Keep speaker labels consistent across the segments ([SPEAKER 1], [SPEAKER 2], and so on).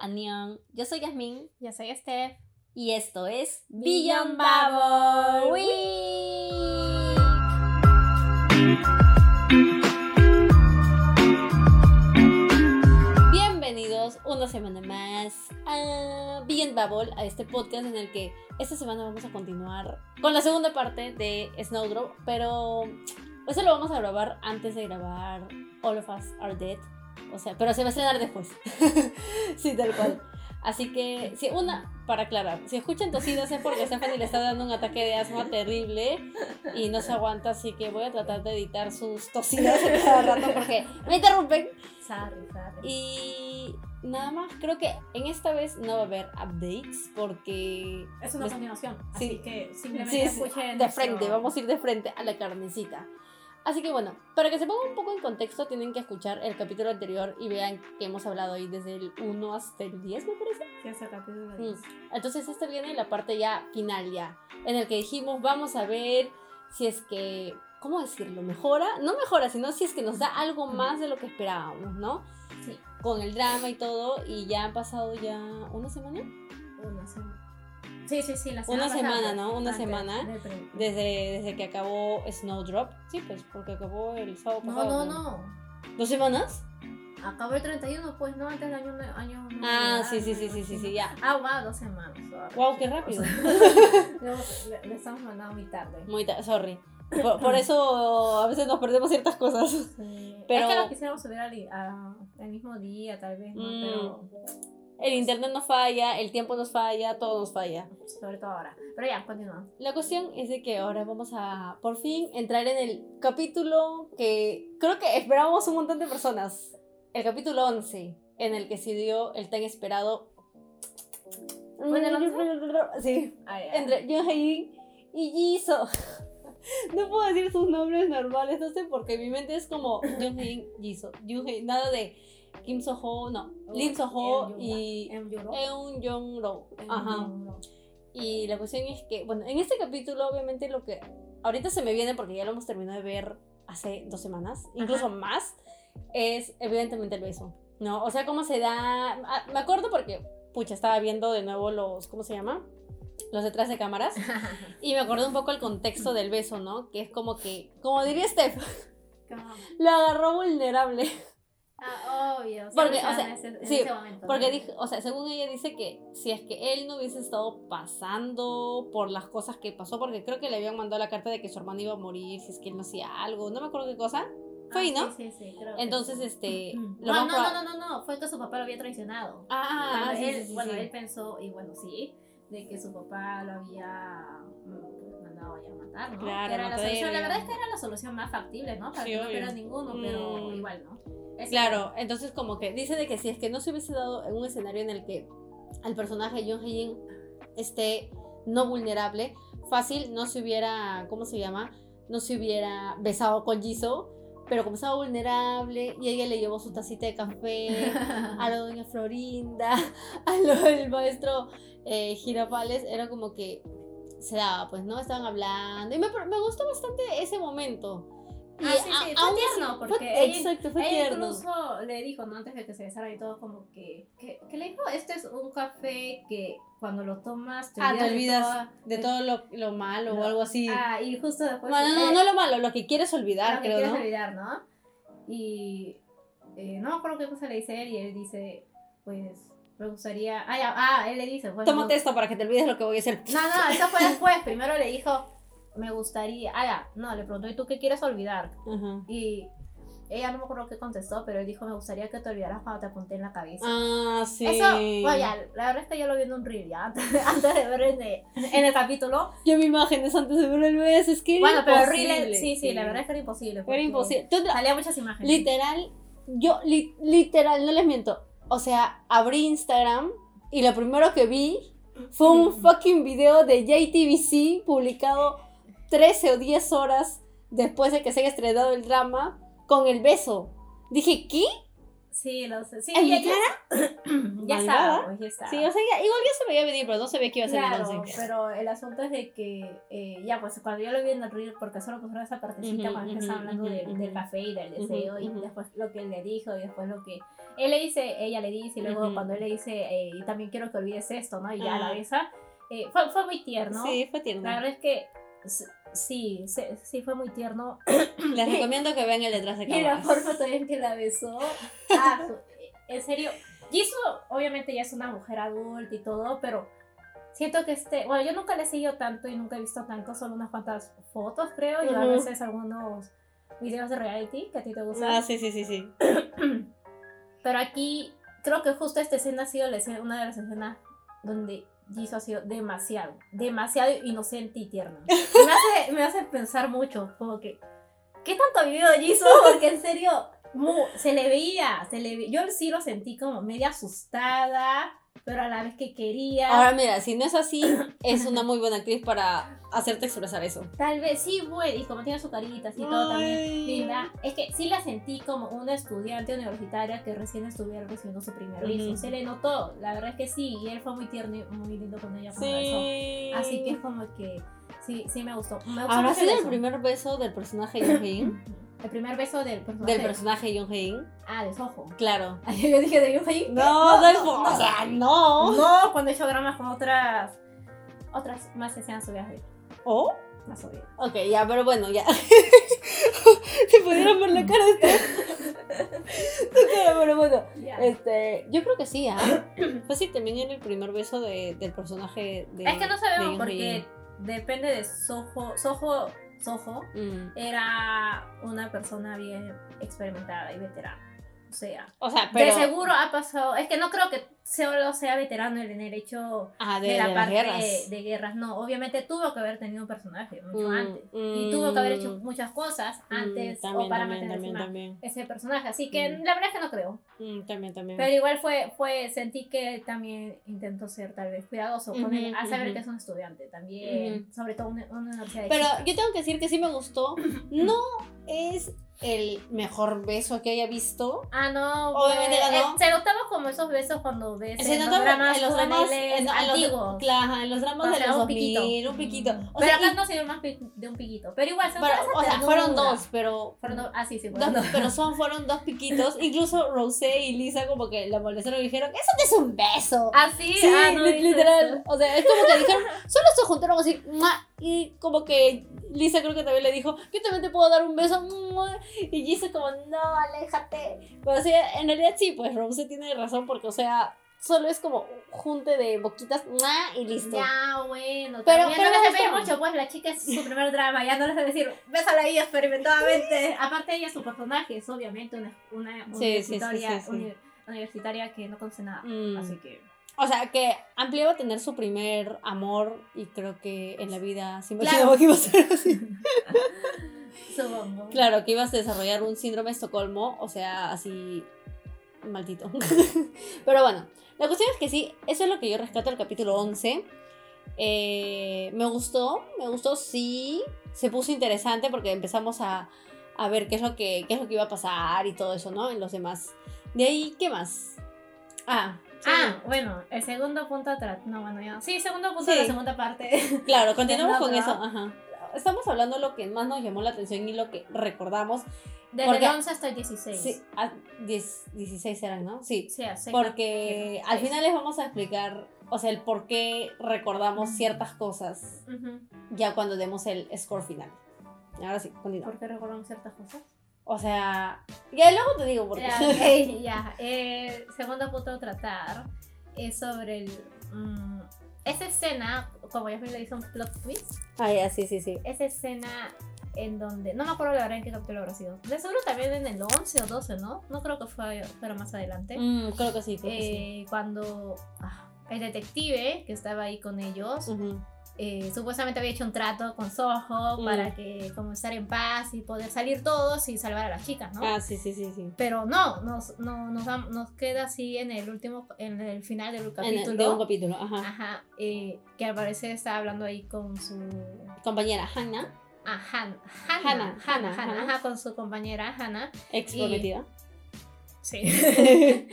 [SPEAKER 1] Anion. Yo soy Yasmin
[SPEAKER 2] Yo soy Steph.
[SPEAKER 1] y esto es
[SPEAKER 2] Beyond Bubble.
[SPEAKER 1] Wii. Bienvenidos una semana más a Beyond Bubble, a este podcast en el que esta semana vamos a continuar con la segunda parte de Snowdrop, pero eso lo vamos a grabar antes de grabar All of Us Are Dead. O sea, pero se va a estrenar después. sí, tal cual. Así que, sí, una, para aclarar, si escuchan tosidos es porque Stephanie le está dando un ataque de asma terrible y no se aguanta, así que voy a tratar de editar sus tosidas a cada rato porque me interrumpen.
[SPEAKER 2] Sorry, sorry.
[SPEAKER 1] Y nada más, creo que en esta vez no va a haber updates porque
[SPEAKER 2] Es una continuación,
[SPEAKER 1] sí.
[SPEAKER 2] así que simplemente
[SPEAKER 1] Sí, sí,
[SPEAKER 2] escuchen
[SPEAKER 1] de
[SPEAKER 2] nuestro-
[SPEAKER 1] frente, vamos a ir de frente a la carnecita. Así que bueno, para que se pongan un poco en contexto, tienen que escuchar el capítulo anterior y vean que hemos hablado ahí desde el 1 hasta el 10, me parece.
[SPEAKER 2] Sí, es el capítulo
[SPEAKER 1] Mm.
[SPEAKER 2] 10.
[SPEAKER 1] Entonces esta viene la parte ya final ya, en el que dijimos vamos a ver si es que, ¿cómo decirlo? ¿Mejora? No mejora, sino si es que nos da algo más de lo que esperábamos, ¿no?
[SPEAKER 2] Sí.
[SPEAKER 1] Con el drama y todo, y ya han pasado ya una semana.
[SPEAKER 2] Una semana. Sí, sí, sí, la
[SPEAKER 1] Una
[SPEAKER 2] pasada,
[SPEAKER 1] semana, ¿no? Una
[SPEAKER 2] antes
[SPEAKER 1] semana Desde, desde que acabó Snowdrop. Sí, pues porque acabó el sábado
[SPEAKER 2] No,
[SPEAKER 1] pasado.
[SPEAKER 2] no, no.
[SPEAKER 1] ¿Dos semanas?
[SPEAKER 2] Acabó el 31, pues no, antes del año. año
[SPEAKER 1] Ah, sí, sí, sí, sí, sí, sí, ya.
[SPEAKER 2] Ah, wow, dos semanas.
[SPEAKER 1] Wow, qué rápido.
[SPEAKER 2] Le, estamos mandando muy tarde.
[SPEAKER 1] Muy ta- sorry. Por, por eso a veces nos perdemos ciertas cosas.
[SPEAKER 2] Sí.
[SPEAKER 1] Pero-
[SPEAKER 2] Es que lo quisiéramos subir al, a- al mismo día, tal vez, ¿no?
[SPEAKER 1] Mm.
[SPEAKER 2] Pero
[SPEAKER 1] El internet nos falla, el tiempo nos falla, todo nos falla.
[SPEAKER 2] sobre todo ahora. Pero ya, continúa.
[SPEAKER 1] La cuestión es de que ahora vamos a por fin entrar en el capítulo que creo que esperábamos un montón de personas. El capítulo 11, en el que se dio el tan esperado.
[SPEAKER 2] ¿Fue en el
[SPEAKER 1] Sí,
[SPEAKER 2] Ah,
[SPEAKER 1] entre Yoon Hae-in y Jisoo. No puedo decir sus nombres normales, no sé, porque mi mente es como Yoon Hae-in, Jisoo. Hae- nada de Kim So-ho, no. Lim So-ho
[SPEAKER 2] Eun
[SPEAKER 1] y
[SPEAKER 2] Eun
[SPEAKER 1] Jong-ro.
[SPEAKER 2] Eun
[SPEAKER 1] Ajá. Y la cuestión es que, bueno, en este capítulo obviamente lo que ahorita se me viene porque ya lo hemos terminado de ver hace dos semanas, incluso
[SPEAKER 2] Ajá.
[SPEAKER 1] más, es evidentemente el beso, ¿no? O sea, cómo se da... ah, Me acuerdo porque, pucha, estaba viendo de nuevo los, ¿cómo se llama? Los detrás de cámaras. Y me acordé un poco el contexto del beso, ¿no? Que es como que, como diría Steph, lo agarró vulnerable.
[SPEAKER 2] Ah, obvio.
[SPEAKER 1] Porque,
[SPEAKER 2] o sea,
[SPEAKER 1] o sea,
[SPEAKER 2] ese, en
[SPEAKER 1] sí,
[SPEAKER 2] ese momento,
[SPEAKER 1] Porque,
[SPEAKER 2] ¿no?
[SPEAKER 1] dijo, o sea, según ella dice que si es que él no hubiese estado pasando por las cosas que pasó, porque creo que le habían mandado la carta de que su hermano iba a morir si es que él no hacía algo, no me acuerdo qué cosa. Fue ahí,
[SPEAKER 2] Ah,
[SPEAKER 1] ¿no?
[SPEAKER 2] Sí, sí, sí. creo que
[SPEAKER 1] Entonces,
[SPEAKER 2] sí.
[SPEAKER 1] este. Lo
[SPEAKER 2] No, no, no, no, no, fue que su papá lo había traicionado.
[SPEAKER 1] Ah,
[SPEAKER 2] Cuando
[SPEAKER 1] sí,
[SPEAKER 2] él,
[SPEAKER 1] sí,
[SPEAKER 2] bueno,
[SPEAKER 1] sí.
[SPEAKER 2] él pensó, y bueno, sí, de que su papá lo había mm, pues, mandado a matar, ¿no?
[SPEAKER 1] Claro,
[SPEAKER 2] Que era la solución. La verdad es que era la solución más factible, ¿no? Para que no hubiera ninguno, pero
[SPEAKER 1] Mm.
[SPEAKER 2] igual, ¿no?
[SPEAKER 1] Claro, entonces como que dice de que si es que no se hubiese dado en un escenario en el que el personaje Yoon Hae-in esté no vulnerable, fácil no se hubiera, ¿cómo se llama? No se hubiera besado con Jisoo, pero como estaba vulnerable y ella le llevó su tacita de café a la doña Florinda, a lo del maestro eh, Girafales, era como que se daba, pues, ¿no? Estaban hablando y me, me gustó bastante ese momento. Y
[SPEAKER 2] Ah, sí, sí,
[SPEAKER 1] a-
[SPEAKER 2] fue tierno,
[SPEAKER 1] fue-
[SPEAKER 2] porque ella-
[SPEAKER 1] exacto, fue
[SPEAKER 2] Ella
[SPEAKER 1] tierno.
[SPEAKER 2] incluso le dijo, ¿no? Antes de que se besaran y todo, como que, que, que le dijo, este es un café que cuando lo tomas te
[SPEAKER 1] Ah, te
[SPEAKER 2] olvidas,
[SPEAKER 1] olvidas
[SPEAKER 2] toda-
[SPEAKER 1] de todo lo, lo malo o algo así.
[SPEAKER 2] Ah, y justo después...
[SPEAKER 1] bueno, no,
[SPEAKER 2] eh,
[SPEAKER 1] no lo malo, lo que quieres olvidar,
[SPEAKER 2] lo que
[SPEAKER 1] creo,
[SPEAKER 2] quieres
[SPEAKER 1] ¿no?
[SPEAKER 2] olvidar, ¿no? Y eh, no me acuerdo qué cosa le dice él y él dice, pues, me gustaría... Ah, ya, ah él le dice, pues...
[SPEAKER 1] Tómate
[SPEAKER 2] no-
[SPEAKER 1] esto para que te olvides lo que voy a hacer.
[SPEAKER 2] No, no, eso fue después. Primero le dijo, me gustaría... Ah, ya, no, le preguntó, ¿y tú qué quieres olvidar?
[SPEAKER 1] Ajá.
[SPEAKER 2] Y ella no me acuerdo qué contestó, pero él dijo, me gustaría que te olvidaras cuando te apunté en la cabeza.
[SPEAKER 1] Ah, sí.
[SPEAKER 2] Eso, bueno, ya, la verdad es que yo lo vi en un reel, ya, antes, antes de ver en el, en el capítulo.
[SPEAKER 1] Yo vi imágenes antes de ver el beso, es que era
[SPEAKER 2] Bueno, pero el reel, sí, sí, la verdad es que era imposible.
[SPEAKER 1] Era imposible.
[SPEAKER 2] Salía muchas imágenes.
[SPEAKER 1] literal, yo, li- literal, no les miento. O sea, abrí Instagram y lo primero que vi fue un fucking video de JTBC publicado 13 o 10 horas después de que se haya estrenado el drama con el beso. Dije, ¿qué?
[SPEAKER 2] Sí, lo sé. Sí,
[SPEAKER 1] ¿En
[SPEAKER 2] ya,
[SPEAKER 1] mi
[SPEAKER 2] ya, ya estaba, pues, ya estaba.
[SPEAKER 1] Sí, o sea, ya- igual ya se veía venir, pero no se veía que iba a ser
[SPEAKER 2] Claro,
[SPEAKER 1] entonces.
[SPEAKER 2] pero el asunto es de que, eh, ya, pues cuando yo lo vi en el reel, porque solo pusieron esa partecita
[SPEAKER 1] Ujú,
[SPEAKER 2] cuando
[SPEAKER 1] ujú,
[SPEAKER 2] estaba hablando
[SPEAKER 1] ujú,
[SPEAKER 2] del,
[SPEAKER 1] ujú.
[SPEAKER 2] del café y del deseo, y después lo que él le dijo, y después lo que él le dice, ella le dice, y luego cuando él le dice, eh, y también quiero que olvides esto, ¿no? Y ya la
[SPEAKER 1] Ah.
[SPEAKER 2] besa, eh, fue, fue muy tierno.
[SPEAKER 1] Sí, fue tierno.
[SPEAKER 2] La verdad es que sí, sí, sí fue muy tierno.
[SPEAKER 1] Les recomiendo que vean el detrás de
[SPEAKER 2] Y la
[SPEAKER 1] cámaras.
[SPEAKER 2] forma también que la besó. Ah, su- en serio. Jisoo, obviamente, ya es una mujer adulta y todo, pero siento que este. Bueno, yo nunca le he seguido tanto y nunca he visto tanto, solo unas cuantas fotos, creo, y a
[SPEAKER 1] Ujú.
[SPEAKER 2] veces algunos videos de reality que a ti te gustan.
[SPEAKER 1] Ah, sí, sí, sí, sí.
[SPEAKER 2] Pero aquí, creo que justo esta escena ha sido la escena- una de las escenas donde Jisoo ha sido demasiado, demasiado inocente y tierno. Me hace, me hace pensar mucho, como que, ¿qué tanto ha vivido Jisoo? Porque en serio, se le veía, se le yo sí lo sentí como media asustada, pero a la vez que quería.
[SPEAKER 1] Ahora mira, si no es así, es una muy buena actriz para hacerte expresar eso.
[SPEAKER 2] Tal vez sí, bueno, y como tiene su carita así todo también linda, es que sí la sentí como una estudiante universitaria que recién estuviera recibiendo su primer beso.
[SPEAKER 1] Ujú.
[SPEAKER 2] Se le notó, la verdad es que sí, y él fue muy tierno y muy lindo con ella.
[SPEAKER 1] Sí.
[SPEAKER 2] Así que es como que sí, sí me gustó. Me gustó
[SPEAKER 1] ¿Habrá sido el primer beso del personaje Hae-in?
[SPEAKER 2] El primer beso del personaje.
[SPEAKER 1] Del personaje Yoon Hae-in.
[SPEAKER 2] Ah, de Soho.
[SPEAKER 1] Claro.
[SPEAKER 2] Yo dije de Yoon
[SPEAKER 1] No, del fo- o sea, no.
[SPEAKER 2] No, cuando he hecho dramas con otras. Otras más escenas subidas de
[SPEAKER 1] ¿Oh?
[SPEAKER 2] más subidas.
[SPEAKER 1] Ok, ya, pero bueno, ya. si pudieran ver la cara de este. Tu cara, pero bueno. Este, yo creo que sí, ¿ah? Fue sí también en el primer beso de, del personaje de.
[SPEAKER 2] es que no
[SPEAKER 1] de
[SPEAKER 2] sabemos porque
[SPEAKER 1] Hae-in.
[SPEAKER 2] Depende de Soho. Soho. Soho
[SPEAKER 1] Mm.
[SPEAKER 2] era una persona bien experimentada y veterana. O sea,
[SPEAKER 1] O sea, pero.
[SPEAKER 2] de seguro ha pasado. Es que no creo que solo sea veterano en el hecho
[SPEAKER 1] Ah, de,
[SPEAKER 2] de, la
[SPEAKER 1] de
[SPEAKER 2] parte
[SPEAKER 1] guerras.
[SPEAKER 2] de guerras. No, obviamente tuvo que haber tenido un personaje mucho
[SPEAKER 1] Mm,
[SPEAKER 2] antes. Y
[SPEAKER 1] mm,
[SPEAKER 2] tuvo que haber hecho muchas cosas
[SPEAKER 1] mm,
[SPEAKER 2] antes
[SPEAKER 1] también,
[SPEAKER 2] o para
[SPEAKER 1] también,
[SPEAKER 2] mantener
[SPEAKER 1] también,
[SPEAKER 2] ese personaje. Así que
[SPEAKER 1] Mm.
[SPEAKER 2] la verdad es que no creo.
[SPEAKER 1] Mm, también, también.
[SPEAKER 2] Pero igual fue, fue, sentí que también intentó ser tal vez cuidadoso con él, a saber que es un estudiante también, sobre todo una, una universidad de
[SPEAKER 1] Pero yo tengo que decir que sí me gustó. No es el mejor beso que haya visto.
[SPEAKER 2] Ah, no.
[SPEAKER 1] Obviamente ganó.
[SPEAKER 2] eh, se notaba como esos besos cuando ves
[SPEAKER 1] Se
[SPEAKER 2] en los dramas
[SPEAKER 1] en los dramas en, en los,
[SPEAKER 2] antiguos.
[SPEAKER 1] claro, en los dramas
[SPEAKER 2] O
[SPEAKER 1] de
[SPEAKER 2] sea,
[SPEAKER 1] los
[SPEAKER 2] un
[SPEAKER 1] 2000,
[SPEAKER 2] piquito.
[SPEAKER 1] un piquito. O
[SPEAKER 2] pero
[SPEAKER 1] sea,
[SPEAKER 2] acá
[SPEAKER 1] y-
[SPEAKER 2] no se dio más de un piquito. Pero igual, se
[SPEAKER 1] pero- o sea, fueron dos, pero
[SPEAKER 2] Fueron dos. Ah, sí, sí,
[SPEAKER 1] dos-
[SPEAKER 2] fueron dos.
[SPEAKER 1] pero son fueron dos piquitos. Incluso Rosé y Lisa como que la molestaron y dijeron, "Eso no es un beso."
[SPEAKER 2] Ah, sí, ah, no
[SPEAKER 1] literal.
[SPEAKER 2] eso.
[SPEAKER 1] O sea, es como que dijeron, solo se juntaron así, y como que Lisa creo que también le dijo, yo también te puedo dar un beso, y Lisa como, no, aléjate. Pero sí, en realidad sí, pues Rose tiene razón porque, o sea, solo es como junte de boquitas, y listo.
[SPEAKER 2] Ya, bueno.
[SPEAKER 1] Pero-
[SPEAKER 2] no les pedir mucho, pues la chica es su primer drama, ya no les voy a decir, bésala ahí experimentadamente. Aparte ella, su personaje es obviamente una, una
[SPEAKER 1] Sí, sí, sí,
[SPEAKER 2] universitaria,
[SPEAKER 1] sí, sí.
[SPEAKER 2] uni- universitaria que no conoce nada.
[SPEAKER 1] Mm.
[SPEAKER 2] Así que...
[SPEAKER 1] O sea, que Amplia va a tener su primer amor y creo que en la vida se
[SPEAKER 2] Claro.
[SPEAKER 1] que iba a ser así.
[SPEAKER 2] Supongo.
[SPEAKER 1] Claro, que ibas a desarrollar un síndrome de Estocolmo, o sea, así maldito. Pero bueno, la cuestión es que sí, eso es lo que yo rescato del capítulo 11. Eh, me gustó, me gustó, sí, se puso interesante porque empezamos a, a ver qué es, lo que, qué es lo que iba a pasar y todo eso, ¿no? En los demás. De ahí, ¿qué más? Ah, sí,
[SPEAKER 2] Ah, bueno, el segundo punto atrás. No, bueno, ya. Sí, segundo punto
[SPEAKER 1] Sí.
[SPEAKER 2] de la segunda parte.
[SPEAKER 1] claro, continuamos con eso. Ajá. Estamos hablando de lo que más nos llamó la atención y lo que recordamos.
[SPEAKER 2] Desde
[SPEAKER 1] Porque-
[SPEAKER 2] el 11 hasta el 16.
[SPEAKER 1] Sí, a 10, 16 eran, ¿no? Sí.
[SPEAKER 2] Sí,
[SPEAKER 1] Porque al final les vamos a explicar, o sea, el por qué recordamos ciertas cosas
[SPEAKER 2] Ujú.
[SPEAKER 1] ya cuando demos el score final. Ahora sí, continúa.
[SPEAKER 2] ¿Por qué recordamos ciertas cosas?
[SPEAKER 1] O sea, ya luego te digo por qué.
[SPEAKER 2] Ya, ya. Eh, segundo punto a tratar es sobre el. mm, esa escena, como ya me le hizo un plot twist,
[SPEAKER 1] Ah, ya, sí, sí, sí.
[SPEAKER 2] esa escena en donde. No me acuerdo la verdad en qué capítulo habrá sido. De seguro también en el 11 o 12, ¿no? No creo que fue, fuera más adelante.
[SPEAKER 1] Mm, creo que sí, creo que sí.
[SPEAKER 2] Eh, cuando ah, el detective que estaba ahí con ellos. Eh, supuestamente había hecho un trato con Soho
[SPEAKER 1] Mm.
[SPEAKER 2] para que como estar en paz y poder salir todos y salvar a las chicas, ¿no?
[SPEAKER 1] Ah, sí, sí, sí, sí.
[SPEAKER 2] Pero no, nos, no, nos, da- nos queda así en el último, en el final del
[SPEAKER 1] En el-
[SPEAKER 2] capítulo.
[SPEAKER 1] de un capítulo, ajá.
[SPEAKER 2] Ajá, eh, que al parecer está hablando ahí con su.
[SPEAKER 1] Compañera Hannah,
[SPEAKER 2] Ah, Han- Hannah,
[SPEAKER 1] Hannah,
[SPEAKER 2] Hannah,
[SPEAKER 1] Hannah,
[SPEAKER 2] Hannah, con su compañera Hannah.
[SPEAKER 1] ex prometida.
[SPEAKER 2] Sí.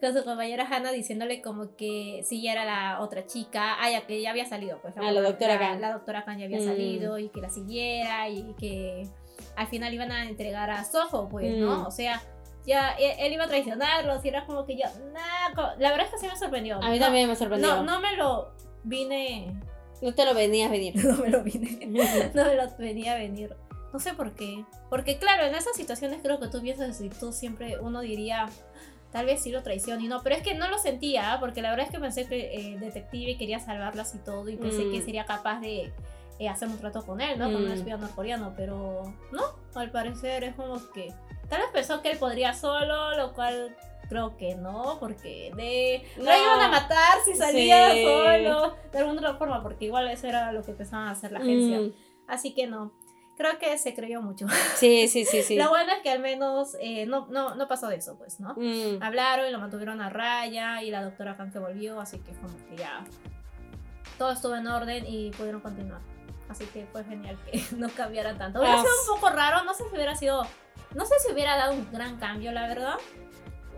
[SPEAKER 2] con su compañera Hannah diciéndole como que sí ya era la otra chica, ah, ya que ya había salido, pues.
[SPEAKER 1] Ah, la doctora
[SPEAKER 2] la,
[SPEAKER 1] Khan.
[SPEAKER 2] La doctora Khan ya había
[SPEAKER 1] Mm.
[SPEAKER 2] salido y que la siguiera y que al final iban a entregar a Soho, pues, ¿no?
[SPEAKER 1] Mm.
[SPEAKER 2] O sea, ya él, él iba a traicionarlos y era como que yo, co- la verdad es que sí me sorprendió.
[SPEAKER 1] A mí
[SPEAKER 2] No-
[SPEAKER 1] también me sorprendió.
[SPEAKER 2] No, no me lo vine,
[SPEAKER 1] No te lo venías venir.
[SPEAKER 2] no me lo vine, no me lo venía a venir. No sé por qué. Porque claro, en esas situaciones creo que tú piensas y tú siempre, uno diría, tal vez sí lo traiciona y no, pero es que no lo sentía, ¿ah? porque la verdad es que pensé que el detective quería salvarlas y todo y pensé
[SPEAKER 1] Mm.
[SPEAKER 2] que sería capaz de eh, hacer un trato con él, ¿no? Con un
[SPEAKER 1] Mm.
[SPEAKER 2] espía norcoreano, pero no, al parecer es como que tal vez pensó que él podría solo, lo cual creo que no, porque de
[SPEAKER 1] No.
[SPEAKER 2] lo iban a matar si salía
[SPEAKER 1] Sí.
[SPEAKER 2] solo, de alguna otra forma, porque igual eso era lo que pensaban hacer la agencia.
[SPEAKER 1] Mm,
[SPEAKER 2] Así que no. Creo que se creyó mucho.
[SPEAKER 1] Sí, sí, sí, sí.
[SPEAKER 2] Lo bueno es que al menos eh, no, no, no pasó de eso, pues, ¿no?
[SPEAKER 1] Mm.
[SPEAKER 2] Hablaron y lo mantuvieron a raya y la doctora Khan que volvió, así que como que ya todo estuvo en orden y pudieron continuar. Así que fue genial que no cambiara tanto. Hubiera sido un poco raro, no sé si hubiera sido, no sé si hubiera dado un gran cambio, la verdad.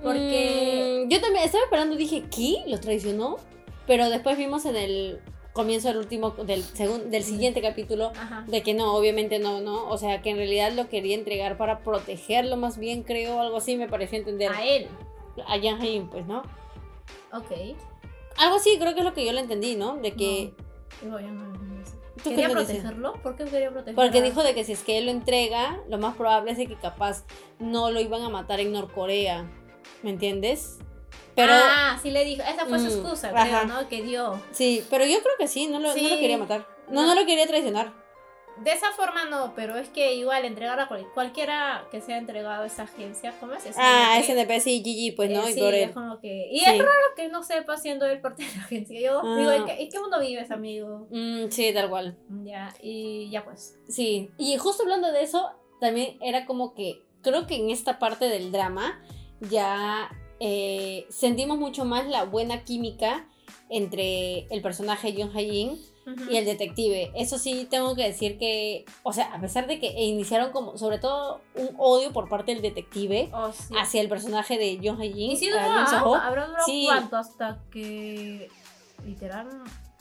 [SPEAKER 2] Porque-
[SPEAKER 1] Mm, yo también estaba esperando, dije, ¿qué? ¿Lo traicionó? Pero después vimos en el comienzo del último, del, segun- del siguiente capítulo,
[SPEAKER 2] Ajá.
[SPEAKER 1] de que no, obviamente no, ¿no? O sea, que en realidad lo quería entregar para protegerlo más bien, creo, algo así me pareció entender.
[SPEAKER 2] A él.
[SPEAKER 1] A Jan Hain, pues, ¿no?
[SPEAKER 2] Ok.
[SPEAKER 1] Algo así, creo que es lo que yo le entendí, ¿no? De que...
[SPEAKER 2] No lo entendí.
[SPEAKER 1] ¿Tú qué
[SPEAKER 2] ¿Quería protegerlo? ¿Por qué quería protegerlo?
[SPEAKER 1] Porque dijo de que si es que él lo entrega, lo más probable es de que capaz no lo iban a matar en Norcorea. ¿Me entiendes? Pero
[SPEAKER 2] Ah, sí le dijo. Esa fue su
[SPEAKER 1] Mm,
[SPEAKER 2] excusa, creo, ¿no? Que dio.
[SPEAKER 1] sí, pero yo creo que sí, no lo, no lo
[SPEAKER 2] Sí.
[SPEAKER 1] quería matar. No,
[SPEAKER 2] No.
[SPEAKER 1] no lo quería traicionar.
[SPEAKER 2] De esa forma no, pero es que igual entregar a cual- cualquiera que sea entregado a esa agencia, ¿cómo es?
[SPEAKER 1] Ah,
[SPEAKER 2] SNP,
[SPEAKER 1] SNP sí, GG, pues, ¿no?
[SPEAKER 2] eh,
[SPEAKER 1] y
[SPEAKER 2] sí,
[SPEAKER 1] por
[SPEAKER 2] es como que... Y
[SPEAKER 1] Sí.
[SPEAKER 2] es raro que no sepa siendo él parte de la agencia. Yo
[SPEAKER 1] Ah.
[SPEAKER 2] digo, ¿en qué, en qué mundo vives, amigo?
[SPEAKER 1] Mm, sí, tal cual.
[SPEAKER 2] Ya, y ya pues.
[SPEAKER 1] Sí, y justo hablando de eso, también era como que creo que en esta parte del drama ya eh, sentimos mucho más la buena química entre el personaje Jung Hae-in y el detective. Eso sí, tengo que decir que, o sea, a pesar de que iniciaron como, sobre todo, un odio por parte del detective
[SPEAKER 2] Oh, sí.
[SPEAKER 1] hacia el personaje de Jung Hae-in,
[SPEAKER 2] Y si ah, habrá durado
[SPEAKER 1] Sí.
[SPEAKER 2] cuánto hasta que... Literal,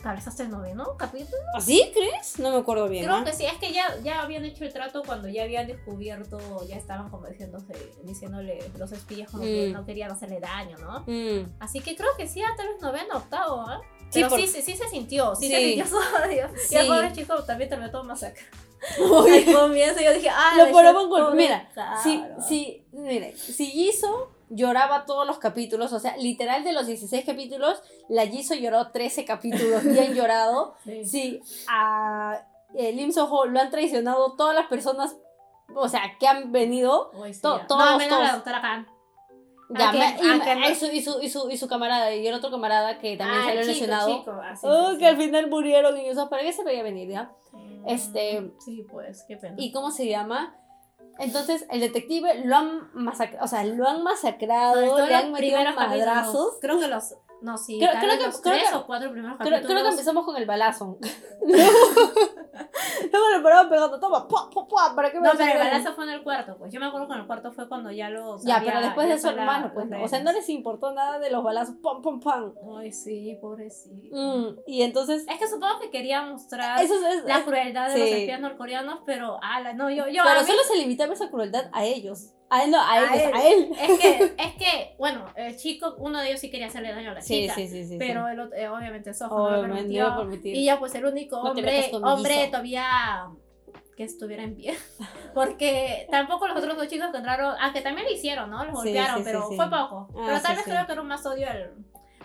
[SPEAKER 2] tal vez hasta el noveno capítulo.
[SPEAKER 1] ¿Así crees? No me acuerdo bien.
[SPEAKER 2] Creo
[SPEAKER 1] ¿ah?
[SPEAKER 2] que sí, es que ya, ya habían hecho el trato cuando ya habían descubierto, ya estaban como diciéndose, diciéndole los espías como que
[SPEAKER 1] Mm.
[SPEAKER 2] no querían hacerle daño, ¿no?
[SPEAKER 1] Mm.
[SPEAKER 2] Así que creo que sí, a tal vez noveno, octavo, ¿ah?
[SPEAKER 1] Sí,
[SPEAKER 2] Pero
[SPEAKER 1] por-
[SPEAKER 2] sí, sí, sí se sintió, sí, se
[SPEAKER 1] Sí.
[SPEAKER 2] sintió su odio.
[SPEAKER 1] Sí.
[SPEAKER 2] Y el pobre chico también terminó todo masacre. Al comienzo yo dije, ah,
[SPEAKER 1] Lo paraban con- mira,
[SPEAKER 2] cabro.
[SPEAKER 1] Si, si, mire, si Jisoo lloraba todos los capítulos, o sea, literal de los 16 capítulos, la Jisoo lloró 13 capítulos, bien llorado.
[SPEAKER 2] Sí.
[SPEAKER 1] Si a eh, Lim Soho lo han traicionado todas las personas, o sea, que han venido,
[SPEAKER 2] Uy, sí,
[SPEAKER 1] To-
[SPEAKER 2] ya.
[SPEAKER 1] todos,
[SPEAKER 2] no, menos
[SPEAKER 1] todos.
[SPEAKER 2] la doctora Khan.
[SPEAKER 1] ya,
[SPEAKER 2] Ah,
[SPEAKER 1] me- y,
[SPEAKER 2] ah, no-
[SPEAKER 1] y su, y, su, y, su, y su camarada, y el otro camarada que también
[SPEAKER 2] Ah,
[SPEAKER 1] salió
[SPEAKER 2] chico,
[SPEAKER 1] lesionado.
[SPEAKER 2] chico. Ah, sí,
[SPEAKER 1] Oh,
[SPEAKER 2] sí,
[SPEAKER 1] que
[SPEAKER 2] sí.
[SPEAKER 1] al final murieron y eso, pero ya se veía venir, ¿ya?
[SPEAKER 2] Mm,
[SPEAKER 1] este-
[SPEAKER 2] Sí, pues, qué pena.
[SPEAKER 1] ¿Y cómo se llama? Entonces, el detective lo han masacrado, o sea, lo han masacrado,
[SPEAKER 2] todo
[SPEAKER 1] le han metido madrazos.
[SPEAKER 2] Creo que los. No, sí,
[SPEAKER 1] Creo- creo que-
[SPEAKER 2] los
[SPEAKER 1] creo
[SPEAKER 2] tres
[SPEAKER 1] que-
[SPEAKER 2] o cuatro primeros
[SPEAKER 1] Creo,
[SPEAKER 2] capítulos.
[SPEAKER 1] creo que empezamos con el balazo. Luego le paraban pegando, toma, pua, pua, pua, ¿para qué me
[SPEAKER 2] No, pero el balazo fue en el cuarto, pues. Yo me acuerdo que en el cuarto fue cuando ya los.
[SPEAKER 1] Ya,
[SPEAKER 2] había-
[SPEAKER 1] pero después de eso, hermano, pues, no. o sea, no les importó nada de los balazos, pam, pam, pam.
[SPEAKER 2] Ay, sí, pobrecito.
[SPEAKER 1] Mm, y entonces,
[SPEAKER 2] Es que supongo que quería mostrar
[SPEAKER 1] eso es,
[SPEAKER 2] la crueldad de los espías norcoreanos, pero. ala, no, yo. yo
[SPEAKER 1] pero
[SPEAKER 2] mí-
[SPEAKER 1] solo se limitaba esa crueldad a ellos. A él, no, a,
[SPEAKER 2] A
[SPEAKER 1] ellos,
[SPEAKER 2] él.
[SPEAKER 1] a él.
[SPEAKER 2] Es que, es que, bueno, el chico, uno de ellos sí quería hacerle daño a la
[SPEAKER 1] Sí,
[SPEAKER 2] chica.
[SPEAKER 1] sí, sí, sí.
[SPEAKER 2] pero
[SPEAKER 1] sí.
[SPEAKER 2] el otro, eh, obviamente Soho no lo
[SPEAKER 1] no
[SPEAKER 2] permitió.
[SPEAKER 1] a permitir.
[SPEAKER 2] Y ya pues el único
[SPEAKER 1] No
[SPEAKER 2] hombre,
[SPEAKER 1] con
[SPEAKER 2] hombre todavía que estuviera en pie. Porque tampoco los otros dos chicos encontraron, aunque también lo hicieron, ¿no? Los golpearon,
[SPEAKER 1] sí, sí,
[SPEAKER 2] pero fue poco.
[SPEAKER 1] Ah,
[SPEAKER 2] pero tal vez creo que era un más odio al,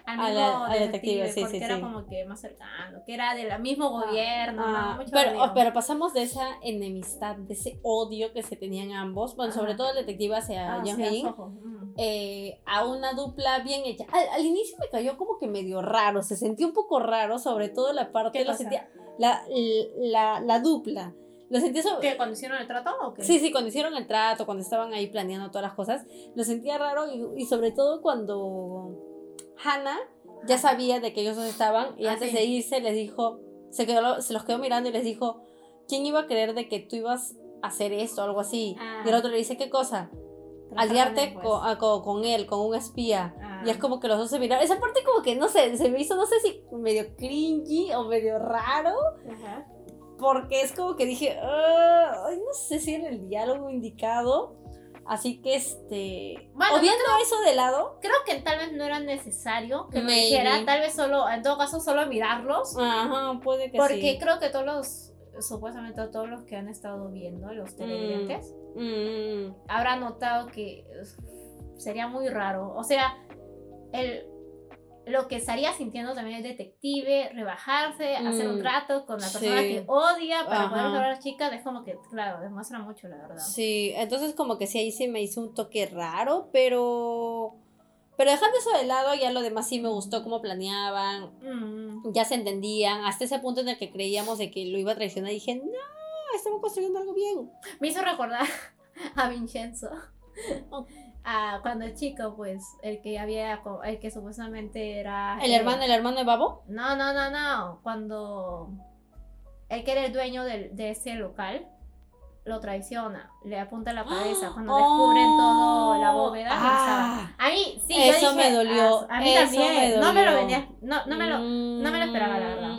[SPEAKER 2] al
[SPEAKER 1] A
[SPEAKER 2] mismo
[SPEAKER 1] la- al
[SPEAKER 2] detective,
[SPEAKER 1] detective, sí,
[SPEAKER 2] porque
[SPEAKER 1] sí,
[SPEAKER 2] era
[SPEAKER 1] sí.
[SPEAKER 2] como que más cercano, que era del mismo gobierno,
[SPEAKER 1] Ah,
[SPEAKER 2] ¿no? Mucho
[SPEAKER 1] pero, pasamos de esa enemistad, de ese odio que se tenían ambos, bueno, sobre todo el detective hacia
[SPEAKER 2] Ah, Soho, mm.
[SPEAKER 1] eh, a una dupla bien hecha. Al, al inicio me cayó como que medio raro, se sentía un poco raro, sobre todo la parte,
[SPEAKER 2] ¿Qué
[SPEAKER 1] lo sentía, la, la, la dupla. Lo sentía sobre...
[SPEAKER 2] ¿Qué, cuando hicieron el trato o qué?
[SPEAKER 1] Sí, sí, cuando hicieron el trato, cuando estaban ahí planeando todas las cosas, lo sentía raro y, y sobre todo cuando Hannah ya sabía de que ellos dos estaban y
[SPEAKER 2] Ah,
[SPEAKER 1] antes
[SPEAKER 2] sí.
[SPEAKER 1] de irse les dijo, se, quedó, se los quedó mirando y les dijo, ¿quién iba a creer de que tú ibas a hacer esto o algo así?
[SPEAKER 2] Ah.
[SPEAKER 1] Y el otro le dice, ¿qué cosa? aliarte
[SPEAKER 2] pues.
[SPEAKER 1] con, a- con, con él, con un espía.
[SPEAKER 2] Ah.
[SPEAKER 1] Y es como que los dos se miraron. Esa parte como que, no sé, se me hizo, no sé si medio cringy o medio raro.
[SPEAKER 2] Ajá.
[SPEAKER 1] Porque es como que dije, "Ah, ay, no sé si era el diálogo indicado. Así que este.
[SPEAKER 2] Bueno,
[SPEAKER 1] o viendo eso de lado.
[SPEAKER 2] Creo que tal vez no era necesario que me dijera, tal vez solo, en todo caso, solo mirarlos.
[SPEAKER 1] Ajá, puede que
[SPEAKER 2] Porque
[SPEAKER 1] sí.
[SPEAKER 2] creo que todos los, supuestamente todos los que han estado viendo, los televidentes,
[SPEAKER 1] Mm,
[SPEAKER 2] habrán notado que sería muy raro. O sea, el, lo que estaría sintiendo también el detective, rebajarse, hacer un
[SPEAKER 1] Mm,
[SPEAKER 2] trato con la persona
[SPEAKER 1] sí.
[SPEAKER 2] que odia para
[SPEAKER 1] Ajá.
[SPEAKER 2] poder salvar a la chica, es como que, claro, demuestra mucho, la verdad.
[SPEAKER 1] Sí, entonces como que sí, ahí sí me hizo un toque raro, pero. Pero dejando eso de lado, ya lo demás sí me gustó cómo planeaban,
[SPEAKER 2] Mm.
[SPEAKER 1] ya se entendían, hasta ese punto en el que creíamos de que lo iba a traicionar, dije, no, estamos construyendo algo bien.
[SPEAKER 2] Me hizo recordar a Vincenzo.
[SPEAKER 1] Oh.
[SPEAKER 2] A cuando el chico, pues, el que había, el que supuestamente era...
[SPEAKER 1] ¿El
[SPEAKER 2] eh,
[SPEAKER 1] hermano, el hermano de Babo?
[SPEAKER 2] No, no, no, no. Cuando el que era el dueño de ese local lo traiciona, le apunta la cabeza. Cuando descubren todo la bóveda, no
[SPEAKER 1] Ah.
[SPEAKER 2] A mí, sí, yo
[SPEAKER 1] Eso
[SPEAKER 2] dije,
[SPEAKER 1] me dolió,
[SPEAKER 2] "Ah, A mí también.
[SPEAKER 1] me
[SPEAKER 2] No me lo
[SPEAKER 1] dolió.
[SPEAKER 2] venía. No, no me lo. no me lo esperaba, la verdad.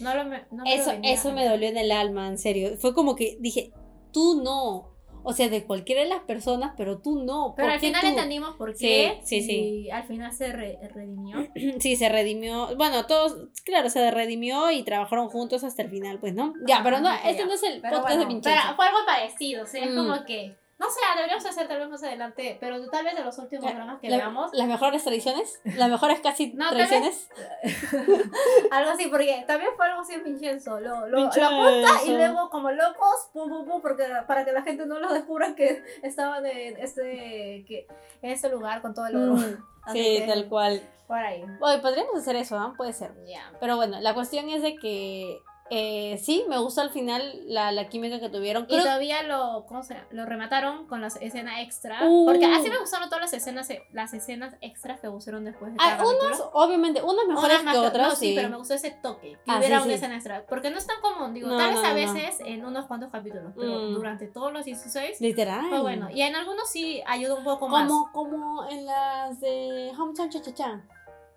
[SPEAKER 2] No lo, me- no me lo
[SPEAKER 1] Eso,
[SPEAKER 2] venía.
[SPEAKER 1] eso me dolió en el alma, en serio. Fue como que dije, tú no. O sea, de cualquiera de las personas, pero tú no.
[SPEAKER 2] Pero
[SPEAKER 1] ¿por
[SPEAKER 2] al final
[SPEAKER 1] tú?
[SPEAKER 2] entendimos por qué.
[SPEAKER 1] Sí, sí, sí.
[SPEAKER 2] Y al final se re- redimió.
[SPEAKER 1] Sí, se redimió. Bueno, todos, claro, se redimió y trabajaron juntos hasta el final, pues, ¿no? Ya, pero no, este
[SPEAKER 2] ya.
[SPEAKER 1] no es el
[SPEAKER 2] Pero
[SPEAKER 1] podcast de Vincenzo.
[SPEAKER 2] pero fue algo parecido, o sea, es
[SPEAKER 1] Mm.
[SPEAKER 2] como que, no sé, deberíamos hacer tal vez más adelante, pero tal vez de los últimos
[SPEAKER 1] La-
[SPEAKER 2] programas que
[SPEAKER 1] La-
[SPEAKER 2] veamos,
[SPEAKER 1] Las mejores tradiciones, las mejores casi
[SPEAKER 2] No,
[SPEAKER 1] tradiciones.
[SPEAKER 2] algo así, porque también fue algo así en Vincenzo, lo, lo, lo apunta y luego como locos, pum, pum, pum, porque, para que la gente no lo descubra que estaban en este, que, en este lugar con todo el oro.
[SPEAKER 1] Mm, sí,
[SPEAKER 2] que,
[SPEAKER 1] tal cual.
[SPEAKER 2] Por ahí.
[SPEAKER 1] Oye, podríamos hacer eso, ¿ah? Puede ser.
[SPEAKER 2] Ya.
[SPEAKER 1] Pero bueno, la cuestión es de que eh, sí, me gusta al final la, la química que tuvieron.
[SPEAKER 2] Y
[SPEAKER 1] Creo-
[SPEAKER 2] todavía lo, ¿cómo se lo remataron con la escena extra.
[SPEAKER 1] Uh.
[SPEAKER 2] Porque así me gustaron todas las escenas, las escenas extras que pusieron después de cada
[SPEAKER 1] unos, obviamente, mejores
[SPEAKER 2] Unas más
[SPEAKER 1] que otros.
[SPEAKER 2] No, sí,
[SPEAKER 1] sí.
[SPEAKER 2] pero me gustó ese toque. Que
[SPEAKER 1] Ah,
[SPEAKER 2] hubiera
[SPEAKER 1] sí,
[SPEAKER 2] una
[SPEAKER 1] sí.
[SPEAKER 2] escena extra. Porque no es tan común, digo,
[SPEAKER 1] No,
[SPEAKER 2] tal vez
[SPEAKER 1] no,
[SPEAKER 2] a veces en unos cuantos capítulos, pero
[SPEAKER 1] Mm.
[SPEAKER 2] durante todos los 16
[SPEAKER 1] Literal.
[SPEAKER 2] fue bueno. Y en algunos sí ayuda un poco más.
[SPEAKER 1] Como, como en las de Home Chan Cha Cha Cha.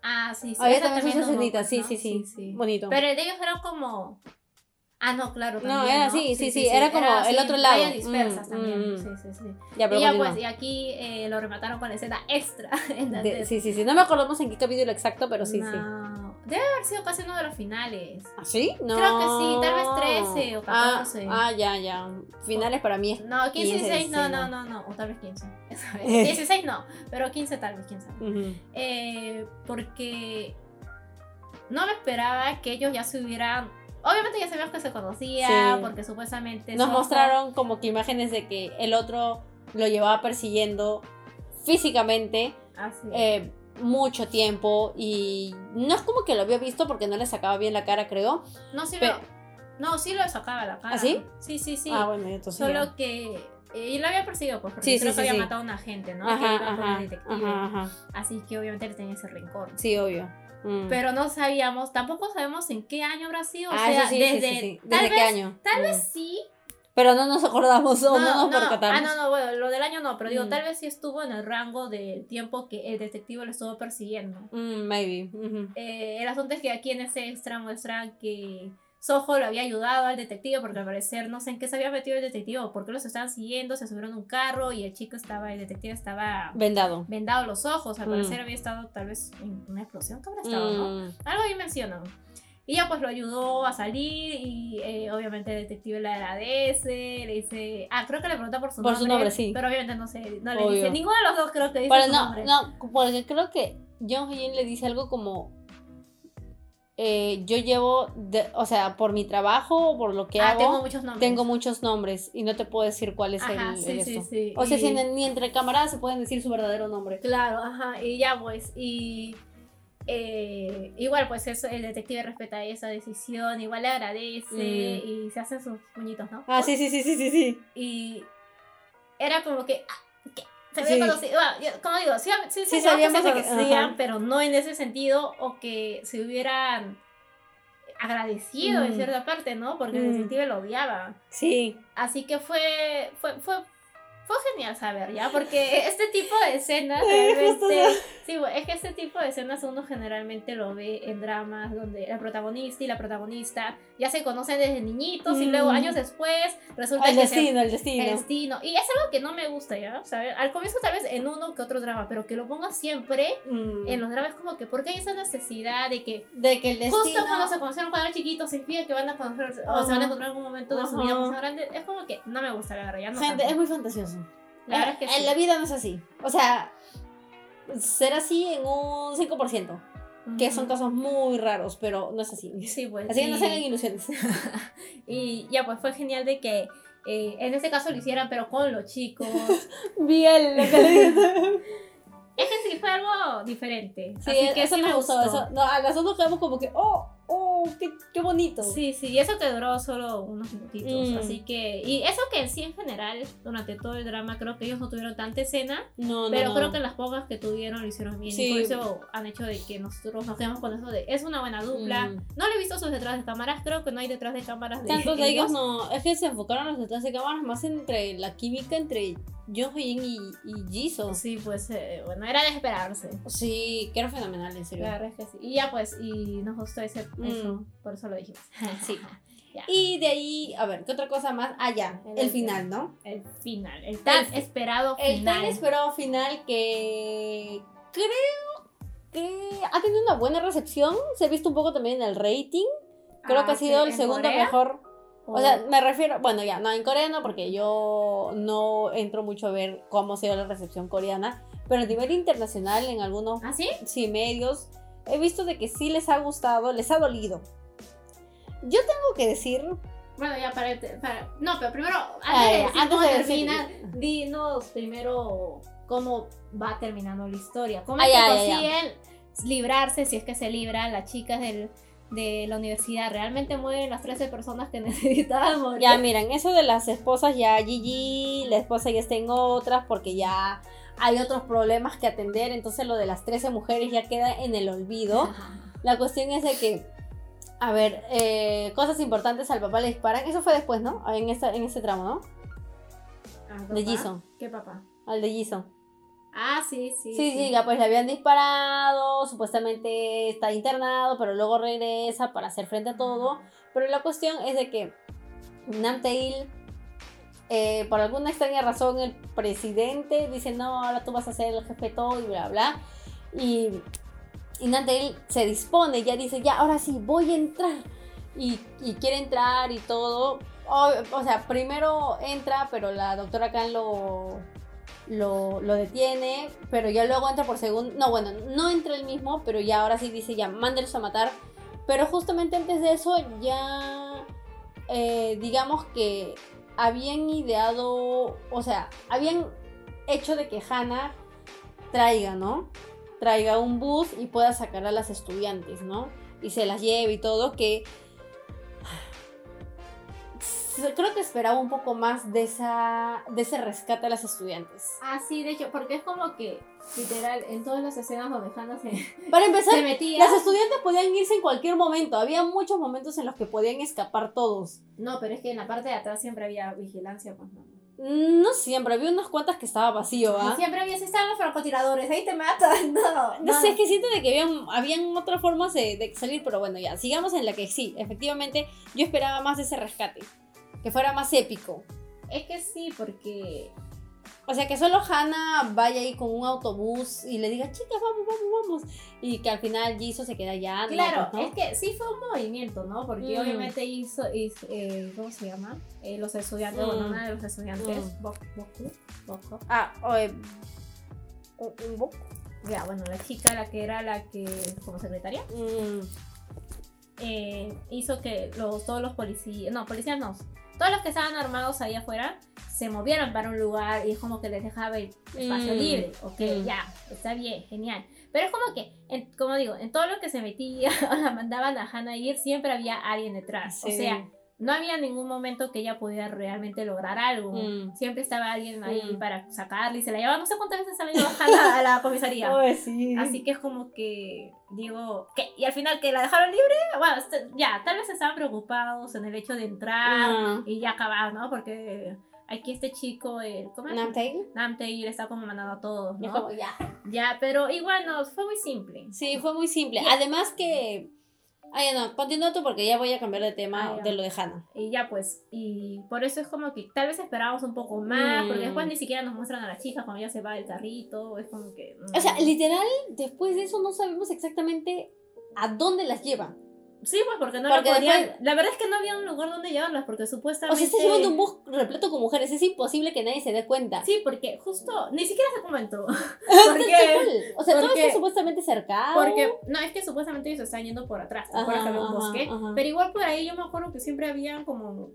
[SPEAKER 2] Ah, sí, sí.
[SPEAKER 1] Había
[SPEAKER 2] esa
[SPEAKER 1] también sus escenitas, sí, sí, sí. Bonito.
[SPEAKER 2] Pero el de ellos era como. Ah, no, claro.
[SPEAKER 1] No,
[SPEAKER 2] también,
[SPEAKER 1] era
[SPEAKER 2] ¿no?
[SPEAKER 1] así, sí, sí, era como el otro lado.
[SPEAKER 2] dispersas
[SPEAKER 1] Mm,
[SPEAKER 2] también.
[SPEAKER 1] mm,
[SPEAKER 2] Sí, sí, sí.
[SPEAKER 1] ya, pero
[SPEAKER 2] y ya pues, y aquí eh, lo remataron con la escena extra.
[SPEAKER 1] De- sí, sí, sí. No me acordamos en qué capítulo exacto, pero sí, sí.
[SPEAKER 2] No, Debe haber sido casi uno de los finales.
[SPEAKER 1] ¿Ah, sí? No.
[SPEAKER 2] Creo que sí, tal vez 13 o
[SPEAKER 1] Ah,
[SPEAKER 2] 14.
[SPEAKER 1] Ah, ya, ya. Finales para mí es.
[SPEAKER 2] No, 15,
[SPEAKER 1] 15,
[SPEAKER 2] 16, no,
[SPEAKER 1] sí,
[SPEAKER 2] no,
[SPEAKER 1] no.
[SPEAKER 2] no, no, o tal vez 15. esa vez. 16 no, pero 15 tal vez, quién sabe.
[SPEAKER 1] Ujú.
[SPEAKER 2] Eh, porque no me esperaba que ellos ya se hubieran. Obviamente ya sabíamos que se conocían,
[SPEAKER 1] Sí.
[SPEAKER 2] porque supuestamente.
[SPEAKER 1] Nos mostraron como que imágenes de que el otro lo llevaba persiguiendo físicamente eh, mucho tiempo y no es como que lo había visto porque no le sacaba bien la cara, creo.
[SPEAKER 2] no, sí
[SPEAKER 1] pe-
[SPEAKER 2] lo. No, sí lo sacaba la cara.
[SPEAKER 1] ¿Ah, sí?
[SPEAKER 2] Sí, sí, sí.
[SPEAKER 1] Ah, bueno, entonces. ya.
[SPEAKER 2] Solo que. eh, y lo había perseguido, pues, porque
[SPEAKER 1] Sí,
[SPEAKER 2] creo
[SPEAKER 1] sí,
[SPEAKER 2] que había
[SPEAKER 1] sí.
[SPEAKER 2] matado a una gente, ¿no? que
[SPEAKER 1] Ajá,
[SPEAKER 2] con
[SPEAKER 1] ajá, ajá, ajá.
[SPEAKER 2] Así que obviamente le tenía ese rencor.
[SPEAKER 1] Sí, obvio. Mm.
[SPEAKER 2] Pero no sabíamos, tampoco sabemos en qué año habrá sido. O
[SPEAKER 1] ah,
[SPEAKER 2] sea,
[SPEAKER 1] eso sí, sí,
[SPEAKER 2] desde.
[SPEAKER 1] sí, sí.
[SPEAKER 2] Tal
[SPEAKER 1] ¿Desde
[SPEAKER 2] vez,
[SPEAKER 1] qué año?
[SPEAKER 2] Tal
[SPEAKER 1] Mm.
[SPEAKER 2] vez sí.
[SPEAKER 1] Pero no nos acordamos o no, nos
[SPEAKER 2] Ah,
[SPEAKER 1] percatamos.
[SPEAKER 2] no, no, bueno, lo del año no, pero digo,
[SPEAKER 1] Mm.
[SPEAKER 2] tal vez sí estuvo en el rango del tiempo que el detective lo estuvo persiguiendo.
[SPEAKER 1] Mm, maybe. ujú.
[SPEAKER 2] Eh, el asunto es que aquí en ese extra muestran que Soho lo había ayudado al detective porque al parecer no sé en qué se había metido el detective o por qué los estaban siguiendo, se subieron a un carro y el chico estaba, el detective estaba
[SPEAKER 1] Vendado.
[SPEAKER 2] vendado los ojos, al
[SPEAKER 1] Mm.
[SPEAKER 2] parecer había estado tal vez en una explosión que habrá estado, ¿no?
[SPEAKER 1] Mm,
[SPEAKER 2] Algo ahí mencionan. Y ya pues lo ayudó a salir y eh, obviamente el detective le agradece, le dice, ah, creo que le pregunta por su
[SPEAKER 1] Por
[SPEAKER 2] nombre.
[SPEAKER 1] su nombre, sí.
[SPEAKER 2] Pero obviamente no sé, no le
[SPEAKER 1] Obvio.
[SPEAKER 2] dice, ninguno de los dos creo que dice
[SPEAKER 1] Pero
[SPEAKER 2] su
[SPEAKER 1] no,
[SPEAKER 2] nombre.
[SPEAKER 1] no, porque creo que John Hyun le dice algo como. Eh, yo llevo, de- o sea, por mi trabajo o por lo que
[SPEAKER 2] ah,
[SPEAKER 1] hago,
[SPEAKER 2] tengo muchos nombres.
[SPEAKER 1] tengo muchos nombres y no te puedo decir cuál es
[SPEAKER 2] Ajá,
[SPEAKER 1] el,
[SPEAKER 2] sí,
[SPEAKER 1] el
[SPEAKER 2] sí.
[SPEAKER 1] O sea,
[SPEAKER 2] Y-
[SPEAKER 1] si en- ni entre camaradas se pueden decir su verdadero nombre.
[SPEAKER 2] Claro, ajá, y ya pues, y eh, igual pues eso, el detective respeta esa decisión, igual le agradece
[SPEAKER 1] Mm.
[SPEAKER 2] y se hacen sus puñitos, ¿no?
[SPEAKER 1] Ah, sí, sí, sí, sí, sí, sí.
[SPEAKER 2] Y era como que, ah. Se
[SPEAKER 1] Sí.
[SPEAKER 2] había conocido, ah, como digo, sí, sí,
[SPEAKER 1] Sí,
[SPEAKER 2] sabíamos que se
[SPEAKER 1] que-
[SPEAKER 2] pero no en ese sentido, o que se hubieran agradecido en
[SPEAKER 1] Mm.
[SPEAKER 2] cierta parte, ¿no? Porque el
[SPEAKER 1] Mm.
[SPEAKER 2] detective lo odiaba.
[SPEAKER 1] Sí.
[SPEAKER 2] Así que fue, fue, fue, fue genial saber, ¿ya? Porque este tipo de escenas realmente... Sí, es que este tipo de escenas uno generalmente lo ve en dramas donde el protagonista y la protagonista ya se conocen desde niñitos y luego
[SPEAKER 1] Mm.
[SPEAKER 2] años después resulta
[SPEAKER 1] El
[SPEAKER 2] que se-
[SPEAKER 1] destino, el destino.
[SPEAKER 2] el destino. Y es algo que no me gusta, ¿ya? O sea, al comienzo tal vez en uno que otro drama, pero que lo ponga siempre
[SPEAKER 1] Mm.
[SPEAKER 2] en los dramas como que porque hay esa necesidad de que
[SPEAKER 1] De que el destino.
[SPEAKER 2] justo cuando se conocieron cuando eran chiquitos significa que van a conocer o se van a encontrar en algún momento de su vida más grande. Es como que no me gusta la verdad, ya no
[SPEAKER 1] Gente, es muy fantasioso.
[SPEAKER 2] La verdad es que
[SPEAKER 1] en la vida no es así. O sea, será así en un 5%, que son casos muy raros, pero no es así.
[SPEAKER 2] Sí, pues.
[SPEAKER 1] Así que no se hagan ilusiones.
[SPEAKER 2] Y ya, pues fue genial de que eh, en este caso lo hicieran, pero con los chicos.
[SPEAKER 1] Bien, lo que le
[SPEAKER 2] es que sí fue algo diferente.
[SPEAKER 1] Sí,
[SPEAKER 2] Así que
[SPEAKER 1] eso
[SPEAKER 2] sí
[SPEAKER 1] me gustó. Eso, no, a nos quedamos como que, oh, oh, qué, qué bonito.
[SPEAKER 2] Sí, sí, y eso que duró solo unos minutitos.
[SPEAKER 1] Mm.
[SPEAKER 2] Así que. Y eso que en sí en general, durante todo el drama, creo que ellos no tuvieron tanta escena.
[SPEAKER 1] No, no,
[SPEAKER 2] Pero
[SPEAKER 1] no.
[SPEAKER 2] creo que las pocas que tuvieron lo hicieron bien.
[SPEAKER 1] Sí.
[SPEAKER 2] Y por eso han hecho de que nosotros nos quedamos con eso de. Es una buena dupla.
[SPEAKER 1] Mm.
[SPEAKER 2] No le he visto sus detrás de cámaras. Creo que no hay detrás de cámaras de.
[SPEAKER 1] Tantos de ellos no, es que se enfocaron los detrás de cámaras más entre la química entre Jung Hyun y, y Jisoo.
[SPEAKER 2] Sí, pues eh, bueno, era de esperarse.
[SPEAKER 1] Sí, que era fenomenal, en serio.
[SPEAKER 2] La verdad es que sí. Y ya pues, y nos gustó ese,
[SPEAKER 1] Mm.
[SPEAKER 2] eso, por eso lo dijimos.
[SPEAKER 1] Sí.
[SPEAKER 2] Ya.
[SPEAKER 1] Y de ahí, a ver, ¿qué otra cosa más? Ah, ya,
[SPEAKER 2] El
[SPEAKER 1] el final, ¿no?
[SPEAKER 2] El final, el tan
[SPEAKER 1] El-
[SPEAKER 2] esperado
[SPEAKER 1] El
[SPEAKER 2] final.
[SPEAKER 1] tan esperado final que creo que ha tenido una buena recepción. Se ha visto un poco también en el rating. Creo
[SPEAKER 2] Ah,
[SPEAKER 1] que ha sido el
[SPEAKER 2] ¿en
[SPEAKER 1] segundo
[SPEAKER 2] Corea?
[SPEAKER 1] mejor.
[SPEAKER 2] O-
[SPEAKER 1] sea, me refiero, bueno, ya, no, en Corea no, porque yo no entro mucho a ver cómo ha sido la recepción coreana, pero a nivel internacional, en algunos
[SPEAKER 2] ¿Ah, sí?
[SPEAKER 1] sí, medios, he visto de que sí les ha gustado, les ha dolido. Yo tengo que decir,
[SPEAKER 2] Bueno, ya para, para- No, pero primero, antes
[SPEAKER 1] Ah,
[SPEAKER 2] de
[SPEAKER 1] ya,
[SPEAKER 2] decir
[SPEAKER 1] antes de decir-
[SPEAKER 2] termina, dinos primero cómo va terminando la historia. ¿Cómo
[SPEAKER 1] Ah,
[SPEAKER 2] es que
[SPEAKER 1] ya.
[SPEAKER 2] consiguen librarse, si es que se libran, las chicas del, de la universidad? ¿Realmente mueren las 13 personas que necesitaban morir?
[SPEAKER 1] ya miren, eso de las esposas, ya Gigi, la esposa ya está en otras, porque ya hay otros problemas que atender, entonces lo de las 13 mujeres ya queda en el olvido. La cuestión es de que, a ver, eh, cosas importantes al papá le disparan. Eso fue después, ¿no? En, esta, en ese tramo, ¿no? De. Jisoo.
[SPEAKER 2] ¿Qué papá?
[SPEAKER 1] Al de Jisoo.
[SPEAKER 2] Ah, sí, sí.
[SPEAKER 1] Sí, sí, ya pues le habían disparado, supuestamente está internado, pero luego regresa para hacer frente a todo. Pero la cuestión es de que Namtail, eh, por alguna extraña razón, el presidente dice, no, ahora tú vas a ser el jefe todo y bla, bla. Y, y Namtail se dispone, ya dice, ya, ahora sí, voy a entrar. Y, quiere entrar y todo. O, sea, primero entra, pero la doctora Khan lo, lo, lo detiene, pero ya luego entra por segundo. No, bueno, no entra el mismo, pero ya ahora sí dice, ya, mándelos a matar. Pero justamente antes de eso, ya, eh, digamos que habían ideado, o sea, habían hecho de que Hannah traiga, ¿no? Traiga un bus y pueda sacar a las estudiantes, ¿no? Y se las lleve y todo, que creo que esperaba un poco más de, esa, de ese rescate a las estudiantes.
[SPEAKER 2] Ah, sí, de hecho, porque es como que, literal, en todas las escenas donde Hannah se,
[SPEAKER 1] Para empezar,
[SPEAKER 2] se metía.
[SPEAKER 1] las estudiantes podían irse en cualquier momento. Había muchos momentos en los que podían escapar todos.
[SPEAKER 2] No, pero es que en la parte de atrás siempre había vigilancia, pues no.
[SPEAKER 1] No siempre, había unas cuantas que estaba vacío, ¿ah?
[SPEAKER 2] Siempre había, si estaban los francotiradores, ahí te matan. No,
[SPEAKER 1] No sé, es que siento de que habían, habían otras formas de, de salir, pero bueno, ya, sigamos en la que sí, efectivamente, yo esperaba más ese rescate, que fuera más épico.
[SPEAKER 2] Es que sí, porque.
[SPEAKER 1] O sea, que solo Hannah vaya ahí con un autobús y le diga, chicas, vamos, vamos, vamos. Y que al final Jisoo se queda allá.
[SPEAKER 2] Claro,
[SPEAKER 1] ¿no?
[SPEAKER 2] es que sí fue un movimiento, ¿no? Porque
[SPEAKER 1] Mm.
[SPEAKER 2] obviamente hizo, hizo, eh, ¿cómo se llama? Eh, los estudiantes,
[SPEAKER 1] Mm.
[SPEAKER 2] bueno, una de los estudiantes,
[SPEAKER 1] Mm.
[SPEAKER 2] Bok- Boku, Boko.
[SPEAKER 1] Ah, oye, un, un bo-
[SPEAKER 2] Ya, bueno, la chica, la que era la que, como secretaria,
[SPEAKER 1] mm,
[SPEAKER 2] eh, hizo que los, todos los policías, no, policías no, todos los que estaban armados ahí afuera se movieron para un lugar y es como que les dejaba el espacio
[SPEAKER 1] Mm.
[SPEAKER 2] libre. Ok,
[SPEAKER 1] Mm.
[SPEAKER 2] ya, está bien, genial. Pero es como que, en- como digo, en todo lo que se metía o la mandaban a Hannah ir, siempre había alguien detrás. O
[SPEAKER 1] sí.
[SPEAKER 2] sea, no había ningún momento que ella pudiera realmente lograr algo.
[SPEAKER 1] Mm.
[SPEAKER 2] Siempre estaba alguien ahí
[SPEAKER 1] Mm.
[SPEAKER 2] para sacarla y se la llevaba. No sé cuántas veces se la a la comisaría.
[SPEAKER 1] Sí.
[SPEAKER 2] Así que es como que, digo, que y al final que la dejaron libre, bueno, este- ya, tal vez estaban preocupados en el hecho de entrar
[SPEAKER 1] Ah.
[SPEAKER 2] y ya acabar, ¿no? Porque aquí este chico, el, ¿cómo es?
[SPEAKER 1] Namtail.
[SPEAKER 2] Namtail está como mandando a todos, ¿no?
[SPEAKER 1] como, ya.
[SPEAKER 2] Ya, pero igual no, fue muy simple.
[SPEAKER 1] Sí, fue muy simple. Además que. Ay, no, continúa tú porque ya voy a cambiar de tema
[SPEAKER 2] Ah,
[SPEAKER 1] de lo de Hannah.
[SPEAKER 2] Y ya pues, y por eso es como que tal vez esperábamos un poco más, porque
[SPEAKER 1] Mm.
[SPEAKER 2] después ni siquiera nos muestran a la chica cuando ya se va del carrito, es como que...
[SPEAKER 1] O sea,
[SPEAKER 2] mm.
[SPEAKER 1] literal, después de eso no sabemos exactamente a dónde las llevan.
[SPEAKER 2] Sí, pues porque no
[SPEAKER 1] Porque
[SPEAKER 2] lo podían...
[SPEAKER 1] después-
[SPEAKER 2] La verdad es que no había un lugar donde llevarlas, porque
[SPEAKER 1] O
[SPEAKER 2] supuestamente...
[SPEAKER 1] sea, está llevando un bus repleto con mujeres. Es imposible que nadie se dé cuenta.
[SPEAKER 2] Sí, porque justo, ni siquiera se comentó. Porque.
[SPEAKER 1] O sea, todo está supuestamente cercado.
[SPEAKER 2] porque, no, es que supuestamente ellos están yendo por atrás, ¿te acuerdas
[SPEAKER 1] Ajá,
[SPEAKER 2] que había un
[SPEAKER 1] ajá,
[SPEAKER 2] bosque?
[SPEAKER 1] ajá.
[SPEAKER 2] Pero igual por ahí yo me acuerdo que siempre habían como...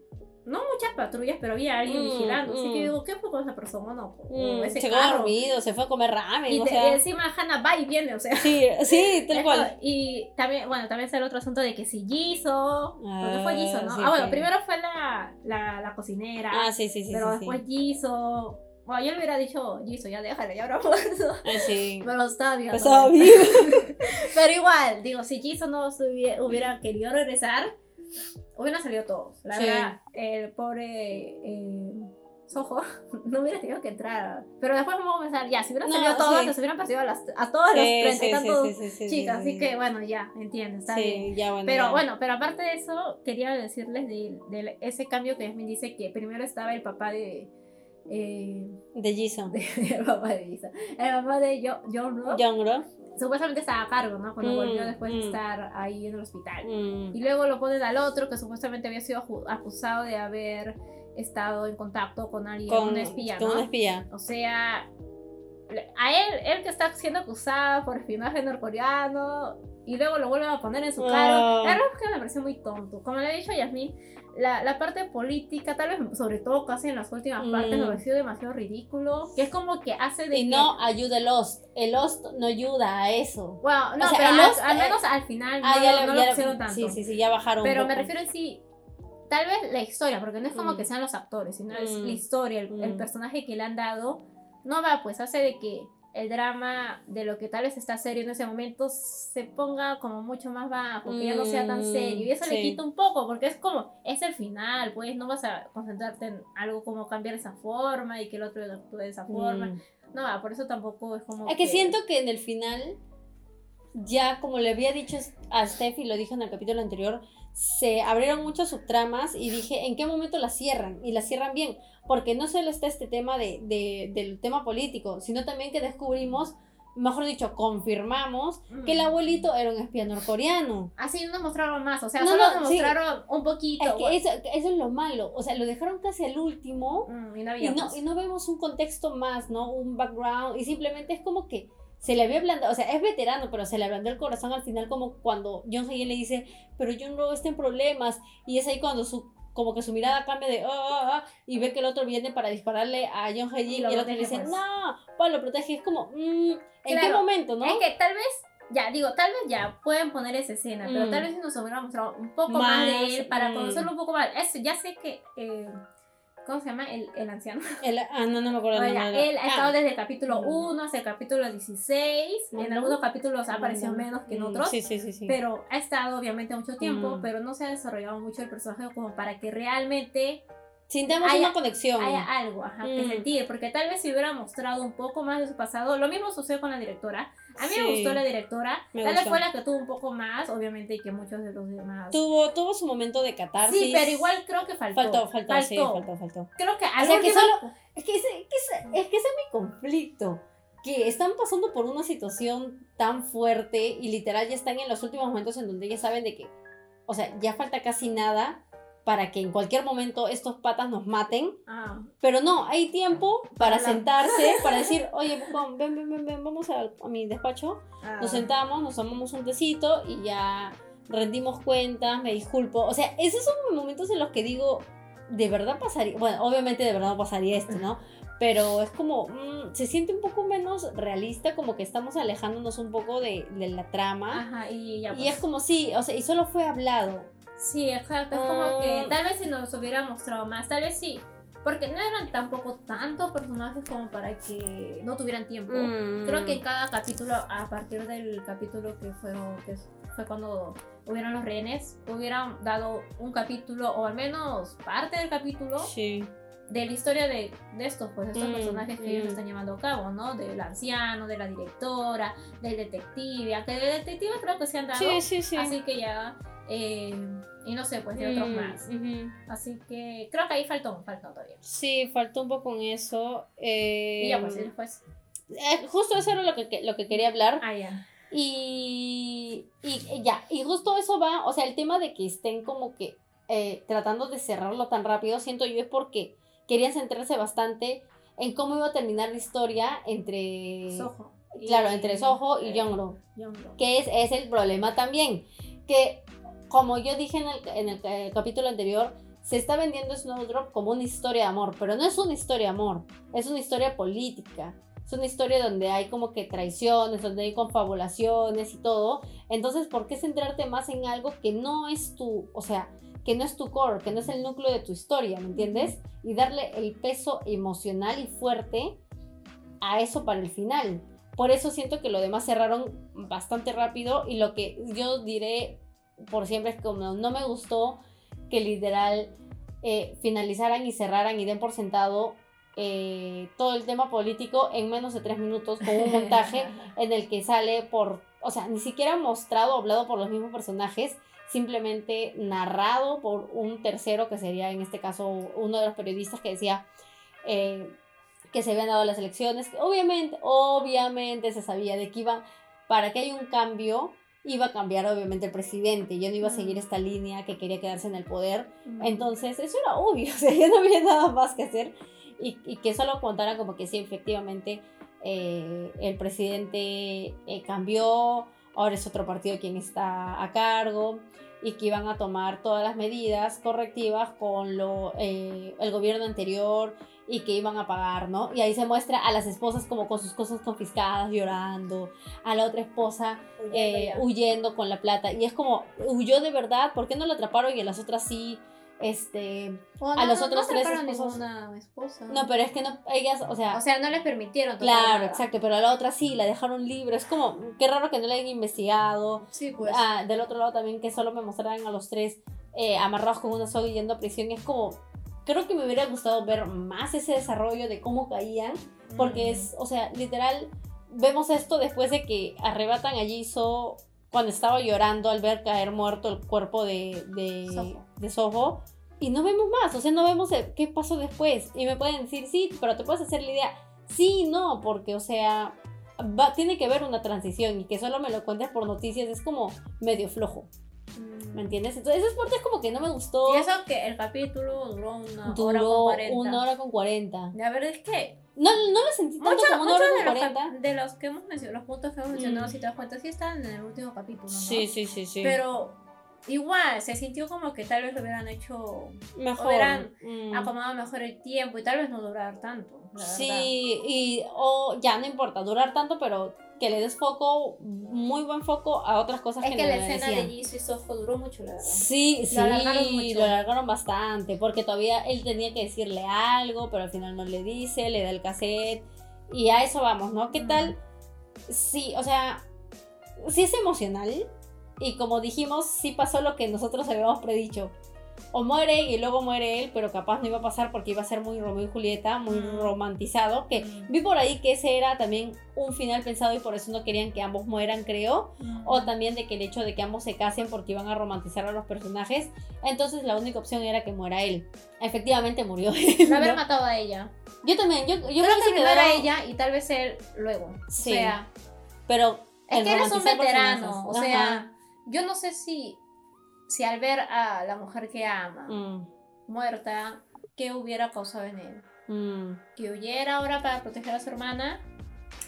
[SPEAKER 2] No muchas patrullas, pero había alguien
[SPEAKER 1] Mm,
[SPEAKER 2] vigilando. Así
[SPEAKER 1] mm.
[SPEAKER 2] que digo, ¿qué fue con esa persona? No, o
[SPEAKER 1] Mm,
[SPEAKER 2] ese
[SPEAKER 1] se quedó dormido, se fue a comer ramen.
[SPEAKER 2] Y,
[SPEAKER 1] o
[SPEAKER 2] de-
[SPEAKER 1] sea,
[SPEAKER 2] y encima Hannah va y viene, o sea.
[SPEAKER 1] Sí, sí, tal cual.
[SPEAKER 2] Y también, bueno, también está el otro asunto de que si Jisoo, porque fue
[SPEAKER 1] Ah,
[SPEAKER 2] Jisoo, ¿no?
[SPEAKER 1] sí,
[SPEAKER 2] ah, bueno,
[SPEAKER 1] sí.
[SPEAKER 2] primero fue la, la, la cocinera,
[SPEAKER 1] Ah, sí, sí, sí.
[SPEAKER 2] pero
[SPEAKER 1] sí,
[SPEAKER 2] después. Jisoo, bueno, yo le hubiera dicho Jisoo, ya déjale, ya muerto.
[SPEAKER 1] Ah, sí.
[SPEAKER 2] Pero bien.
[SPEAKER 1] Pues estaba bien.
[SPEAKER 2] Pero igual, digo, si Jisoo no hubiera querido regresar, hubieran salido todos. La
[SPEAKER 1] Sí.
[SPEAKER 2] verdad, el pobre eh, Soho no hubiera tenido que entrar. Pero después vamos a pensar, ya, si hubieran
[SPEAKER 1] No,
[SPEAKER 2] salido todos,
[SPEAKER 1] sí.
[SPEAKER 2] hubieran pasado a, las, a todos los
[SPEAKER 1] Sí,
[SPEAKER 2] y
[SPEAKER 1] sí,
[SPEAKER 2] tantos chicas.
[SPEAKER 1] sí,
[SPEAKER 2] Así
[SPEAKER 1] sí.
[SPEAKER 2] que bueno, ya, entiendo, está bien.
[SPEAKER 1] ya bueno.
[SPEAKER 2] Pero
[SPEAKER 1] ya.
[SPEAKER 2] bueno, pero aparte de eso, quería decirles de, de ese cambio que Yasmin dice que primero estaba el papá de. eh,
[SPEAKER 1] De Jisoo.
[SPEAKER 2] el papá de Lisa. El papá de Jo- John Rock
[SPEAKER 1] Youngro.
[SPEAKER 2] Supuestamente estaba a cargo, ¿no? Cuando
[SPEAKER 1] Mm,
[SPEAKER 2] volvió después de
[SPEAKER 1] mm.
[SPEAKER 2] estar ahí en el hospital.
[SPEAKER 1] Mm.
[SPEAKER 2] Y luego lo ponen al otro que supuestamente había sido acusado de haber estado en contacto con alguien,
[SPEAKER 1] Con,
[SPEAKER 2] un espía,
[SPEAKER 1] con
[SPEAKER 2] ¿no?
[SPEAKER 1] un espía.
[SPEAKER 2] O sea, a él, él que está siendo acusado por espionaje norcoreano y luego lo vuelven a poner en su
[SPEAKER 1] Ah.
[SPEAKER 2] cara. La verdad es que me pareció muy tonto. Como le he dicho Yasmin, la, la parte política, tal vez sobre todo casi en las últimas
[SPEAKER 1] Mm.
[SPEAKER 2] partes, me pareció demasiado ridículo. Que es como que hace de
[SPEAKER 1] Y
[SPEAKER 2] que-
[SPEAKER 1] no ayuda el Lost. El Lost no ayuda a eso.
[SPEAKER 2] Bueno, no,
[SPEAKER 1] O sea,
[SPEAKER 2] pero
[SPEAKER 1] el
[SPEAKER 2] al, al menos al final
[SPEAKER 1] Ah,
[SPEAKER 2] no,
[SPEAKER 1] ya
[SPEAKER 2] no
[SPEAKER 1] ya
[SPEAKER 2] lo pusieron tanto.
[SPEAKER 1] Sí, sí, sí, ya bajaron.
[SPEAKER 2] Pero
[SPEAKER 1] un
[SPEAKER 2] me
[SPEAKER 1] poco.
[SPEAKER 2] refiero en sí, tal vez la historia, porque no es como
[SPEAKER 1] Mm.
[SPEAKER 2] que sean los actores, sino es
[SPEAKER 1] Mm.
[SPEAKER 2] la historia, el, el
[SPEAKER 1] Mm.
[SPEAKER 2] personaje que le han dado, no va, pues hace de que el drama de lo que tal vez está serio en ese momento se ponga como mucho más bajo, que ya no sea tan
[SPEAKER 1] Mm,
[SPEAKER 2] serio. Y eso le
[SPEAKER 1] sí.
[SPEAKER 2] quita un poco, porque es como, es el final, pues no vas a concentrarte en algo como cambiar esa forma y que el otro actúe de esa forma.
[SPEAKER 1] Mm.
[SPEAKER 2] No, va, por eso tampoco es como...
[SPEAKER 1] Es que siento que en el final, ya como le había dicho a Steph y lo dije en el capítulo anterior, se abrieron muchas subtramas y dije, ¿en qué momento las cierran? Y las cierran bien, porque no solo está este tema de, de- del tema político, sino también que descubrimos, mejor dicho, confirmamos que el abuelito era un espía norcoreano.
[SPEAKER 2] Así no nos mostraron más, o sea,
[SPEAKER 1] No,
[SPEAKER 2] solo
[SPEAKER 1] no,
[SPEAKER 2] nos
[SPEAKER 1] sí.
[SPEAKER 2] mostraron un poquito.
[SPEAKER 1] Es que eso, eso es lo malo, o sea, lo dejaron casi al último
[SPEAKER 2] mm, y no
[SPEAKER 1] no, y no vemos un contexto más, ¿no? Un background. Y simplemente es como que se le había ablandado, o sea, es veterano, pero se le ablandó el corazón al final como cuando John Hayen le dice, pero John Rowe está en problemas. Y es ahí cuando su como que su mirada cambia de "Ah, ah, ah", y ve que el otro viene para dispararle a John Hayen
[SPEAKER 2] Y
[SPEAKER 1] el otro le dice,
[SPEAKER 2] pues.
[SPEAKER 1] no, pues lo protege. Es como, mm, ¿en qué momento, no?
[SPEAKER 2] Es que tal vez, ya digo, tal vez ya pueden poner esa escena, pero
[SPEAKER 1] Mm.
[SPEAKER 2] tal vez si nos hubiera mostrado un poco más, de él para
[SPEAKER 1] mm.
[SPEAKER 2] conocerlo un poco más. Eso, ya sé que, eh, ¿cómo se llama? El, el anciano.
[SPEAKER 1] El- ah, no, no me acuerdo.
[SPEAKER 2] Oiga,
[SPEAKER 1] de-
[SPEAKER 2] él ha
[SPEAKER 1] Ah,
[SPEAKER 2] estado desde el capítulo
[SPEAKER 1] Mm.
[SPEAKER 2] 1 hasta el capítulo 16. En
[SPEAKER 1] Ujú.
[SPEAKER 2] algunos capítulos ha aparecido
[SPEAKER 1] mm,
[SPEAKER 2] menos que en
[SPEAKER 1] mm,
[SPEAKER 2] otros.
[SPEAKER 1] Sí, sí, sí. sí.
[SPEAKER 2] Pero ha estado obviamente mucho tiempo,
[SPEAKER 1] Mm.
[SPEAKER 2] pero no se ha desarrollado mucho el personaje como para que realmente
[SPEAKER 1] Sintamos
[SPEAKER 2] haya-
[SPEAKER 1] una conexión.
[SPEAKER 2] haya algo ajá, que
[SPEAKER 1] Mm.
[SPEAKER 2] sentir, porque tal vez si hubiera mostrado un poco más de su pasado, lo mismo sucedió con la directora. A mí me
[SPEAKER 1] Sí.
[SPEAKER 2] gustó la directora,
[SPEAKER 1] Me
[SPEAKER 2] tal vez
[SPEAKER 1] gustó.
[SPEAKER 2] fue la que tuvo un poco más, obviamente, y que muchos de los demás.
[SPEAKER 1] Tuvo, tuvo su momento de catarsis.
[SPEAKER 2] Sí, pero igual creo que faltó.
[SPEAKER 1] Faltó, faltó, sí, faltó, faltó.
[SPEAKER 2] Creo que
[SPEAKER 1] O sea, que solo- Es que, ese, que ese- es que ese es mi conflicto. Que están pasando por una situación tan fuerte y literal ya están en los últimos momentos en donde ya saben de que, o sea, ya falta casi nada para que en cualquier momento estos patas nos maten.
[SPEAKER 2] Ah,
[SPEAKER 1] Pero no, hay tiempo para sentarse, para decir, oye, ven, ven, ven, ven, ven, vamos a, a mi despacho.
[SPEAKER 2] ah.
[SPEAKER 1] Nos sentamos, nos tomamos un tecito y ya rendimos cuentas, me disculpo. O sea, esos son momentos en los que digo, de verdad pasaría, bueno, obviamente de verdad no pasaría esto, ¿no? Pero es como, mm, se siente un poco menos realista, como que estamos alejándonos un poco de, de la trama.
[SPEAKER 2] Ajá, y ya
[SPEAKER 1] Y
[SPEAKER 2] pues.
[SPEAKER 1] es como, sí, o sea, y solo fue hablado.
[SPEAKER 2] Sí, exacto. Es como que
[SPEAKER 1] Ah.
[SPEAKER 2] tal vez si nos hubiera mostrado más, tal vez sí. Porque no eran tampoco tantos personajes como para que no tuvieran tiempo.
[SPEAKER 1] Mm.
[SPEAKER 2] Creo que en cada capítulo, a partir del capítulo que fue, que fue cuando hubieron los rehenes, hubieran dado un capítulo o al menos parte del capítulo
[SPEAKER 1] Sí.
[SPEAKER 2] de la historia de, de estos, pues, estos
[SPEAKER 1] Mm,
[SPEAKER 2] personajes que ellos
[SPEAKER 1] mm.
[SPEAKER 2] están llevando a cabo, ¿no? Del anciano, de la directora, del detective, aunque del detective creo que se han dado,
[SPEAKER 1] Sí, sí, sí.
[SPEAKER 2] así que ya, eh, y no sé, pues de otros
[SPEAKER 1] Mm,
[SPEAKER 2] más. Así que creo que ahí faltó, faltó todavía.
[SPEAKER 1] Sí, faltó un poco en eso. eh,
[SPEAKER 2] y ya, pues, y después,
[SPEAKER 1] eh, justo eso era lo que, lo que quería hablar.
[SPEAKER 2] ah, ya.
[SPEAKER 1] Y, y ya, y justo eso va, o sea, el tema de que estén como que eh, tratando de cerrarlo tan rápido, siento yo es porque querían centrarse bastante en cómo iba a terminar la historia entre...
[SPEAKER 2] Soho.
[SPEAKER 1] Claro, entre Soho y
[SPEAKER 2] eh.
[SPEAKER 1] Jongro. que es, es el problema también. Que, como yo dije en el, en el eh, capítulo anterior, se está vendiendo Snowdrop como una historia de amor, pero no es una historia de amor, es una historia política. Es una historia donde hay como que traiciones, donde hay confabulaciones y todo. Entonces, ¿por qué centrarte más en algo que no es tu, o sea, que no es tu core, que no es el núcleo de tu historia, ¿me entiendes? Y darle el peso emocional y fuerte a eso para el final. Por eso siento que lo demás cerraron bastante rápido y lo que yo diré por siempre es como no me gustó que literal eh, finalizaran y cerraran y den por sentado eh, todo el tema político en menos de tres minutos con un montaje en el que sale por, o sea, ni siquiera mostrado o hablado por los mismos personajes, simplemente narrado por un tercero que sería en este caso uno de los periodistas que decía eh, que se habían dado las elecciones, que obviamente, obviamente se sabía de que iba, para que haya un cambio, iba a cambiar obviamente el presidente, yo no iba a seguir esta línea que quería quedarse en el poder, entonces, eso era obvio, o sea, ya no había nada más que hacer. Y, y que solo contaran como que sí, efectivamente, eh, el presidente eh, cambió, ahora es otro partido quien está a cargo y que iban a tomar todas las medidas correctivas con lo, eh, el gobierno anterior y que iban a pagar, ¿no? Y ahí se muestra a las esposas como con sus cosas confiscadas, llorando, a la otra esposa eh, huyendo con la plata. Y es como, huyó de verdad, ¿por qué no la atraparon y a las otras sí? Este, a los
[SPEAKER 2] no
[SPEAKER 1] otros tres esposos.
[SPEAKER 2] esposa.
[SPEAKER 1] no, pero es que no, ellas, o sea,
[SPEAKER 2] O sea, no les permitieron.
[SPEAKER 1] claro,
[SPEAKER 2] nada.
[SPEAKER 1] exacto, pero a la otra sí, la dejaron libre. Es como, qué raro que no la hayan investigado.
[SPEAKER 2] Sí, pues.
[SPEAKER 1] Ah, del otro lado también que solo me mostraran a los tres eh, amarrados con una soga y yendo a prisión. Es como, creo que me hubiera gustado ver más ese desarrollo de cómo caían. Porque
[SPEAKER 2] Mm.
[SPEAKER 1] es, o sea, literal, vemos esto después de que arrebatan a Jisoo cuando estaba llorando al ver caer muerto el cuerpo de, de,
[SPEAKER 2] Soho.
[SPEAKER 1] de Soho. Y no vemos más, o sea, no vemos el- qué pasó después. Y me pueden decir, sí, pero te puedes hacer la idea. Sí, no, porque, o sea, va, tiene que haber una transición y que solo me lo cuentes por noticias es como medio flojo. ¿Me entiendes? Entonces, esas partes como que no me gustó.
[SPEAKER 2] Y eso que el capítulo duró una hora con
[SPEAKER 1] Duró
[SPEAKER 2] 40.
[SPEAKER 1] una hora con 40.
[SPEAKER 2] La verdad es que
[SPEAKER 1] No, no lo sentí tanto
[SPEAKER 2] muchos
[SPEAKER 1] como una hora
[SPEAKER 2] de,
[SPEAKER 1] con
[SPEAKER 2] los
[SPEAKER 1] 40.
[SPEAKER 2] cap- de los que hemos mencionado, los puntos que hemos mencionado,
[SPEAKER 1] Mm.
[SPEAKER 2] si te das cuenta, sí están en el último capítulo, ¿no?
[SPEAKER 1] sí, sí, sí.
[SPEAKER 2] Pero igual, se sintió como que tal vez lo hubieran hecho,
[SPEAKER 1] mejor.
[SPEAKER 2] hubieran
[SPEAKER 1] mm.
[SPEAKER 2] acomodado mejor el tiempo y tal vez no durar tanto. la verdad.
[SPEAKER 1] Sí, y o ya no importa durar tanto, pero que le des foco, muy buen foco a otras cosas
[SPEAKER 2] Es
[SPEAKER 1] que,
[SPEAKER 2] la escena de. Jisoo y Soho duró mucho, la verdad.
[SPEAKER 1] Sí, sí,
[SPEAKER 2] Lo alargaron mucho.
[SPEAKER 1] lo alargaron bastante, porque todavía él tenía que decirle algo, pero al final no le dice, le da el cassette, y a eso vamos, ¿no? ¿Qué tal? Sí, o sea, sí es emocional, y como dijimos, sí pasó lo que nosotros habíamos predicho. O muere y luego muere él, pero capaz no iba a pasar porque iba a ser muy Romeo y Julieta, muy
[SPEAKER 2] Mm.
[SPEAKER 1] romantizado, que
[SPEAKER 2] Mm.
[SPEAKER 1] vi por ahí que ese era también un final pensado y por eso no querían que ambos mueran, creo. O también de que el hecho de que ambos se casen porque iban a romantizar a los personajes. Entonces la única opción era que muera él. Efectivamente murió.
[SPEAKER 2] Haber
[SPEAKER 1] ¿no?
[SPEAKER 2] matado a ella.
[SPEAKER 1] Yo también, yo, yo
[SPEAKER 2] Creo que primero a ella y tal vez él luego.
[SPEAKER 1] Sí.
[SPEAKER 2] O sea,
[SPEAKER 1] Pero
[SPEAKER 2] es que eres un veterano. O sea, yo no sé si, si al ver a la mujer que ama.
[SPEAKER 1] Mm,
[SPEAKER 2] muerta, ¿qué hubiera causado en él?
[SPEAKER 1] mm.
[SPEAKER 2] Que huyera ahora para proteger a su hermana.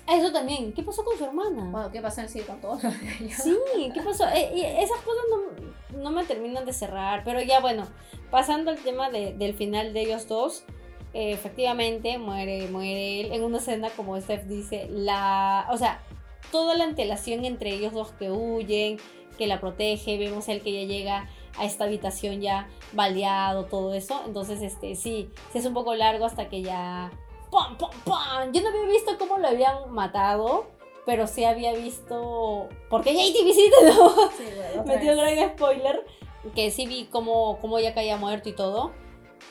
[SPEAKER 1] Eso también. ¿Qué pasó con su hermana?
[SPEAKER 2] Bueno, ¿qué pasa en sí con todo lo de ella?
[SPEAKER 1] Sí, ¿qué pasó? Eh, y esas cosas no, no me terminan de cerrar, pero ya bueno, pasando al tema de- del final de ellos dos, eh, efectivamente muere, muere él en una escena como Steph dice, la, o sea, toda la antelación entre ellos dos que huyen, que la protege, vemos él que ya llega a esta habitación ya baleado, todo eso, entonces este sí, sí es un poco largo hasta que ya... ¡Pum, pum, pum! Yo no había visto cómo lo habían matado, pero sí había visto. Porque JTBC ¿no?
[SPEAKER 2] Sí, bueno,
[SPEAKER 1] metió un gran spoiler. Que sí vi cómo, cómo ya caía muerto y todo.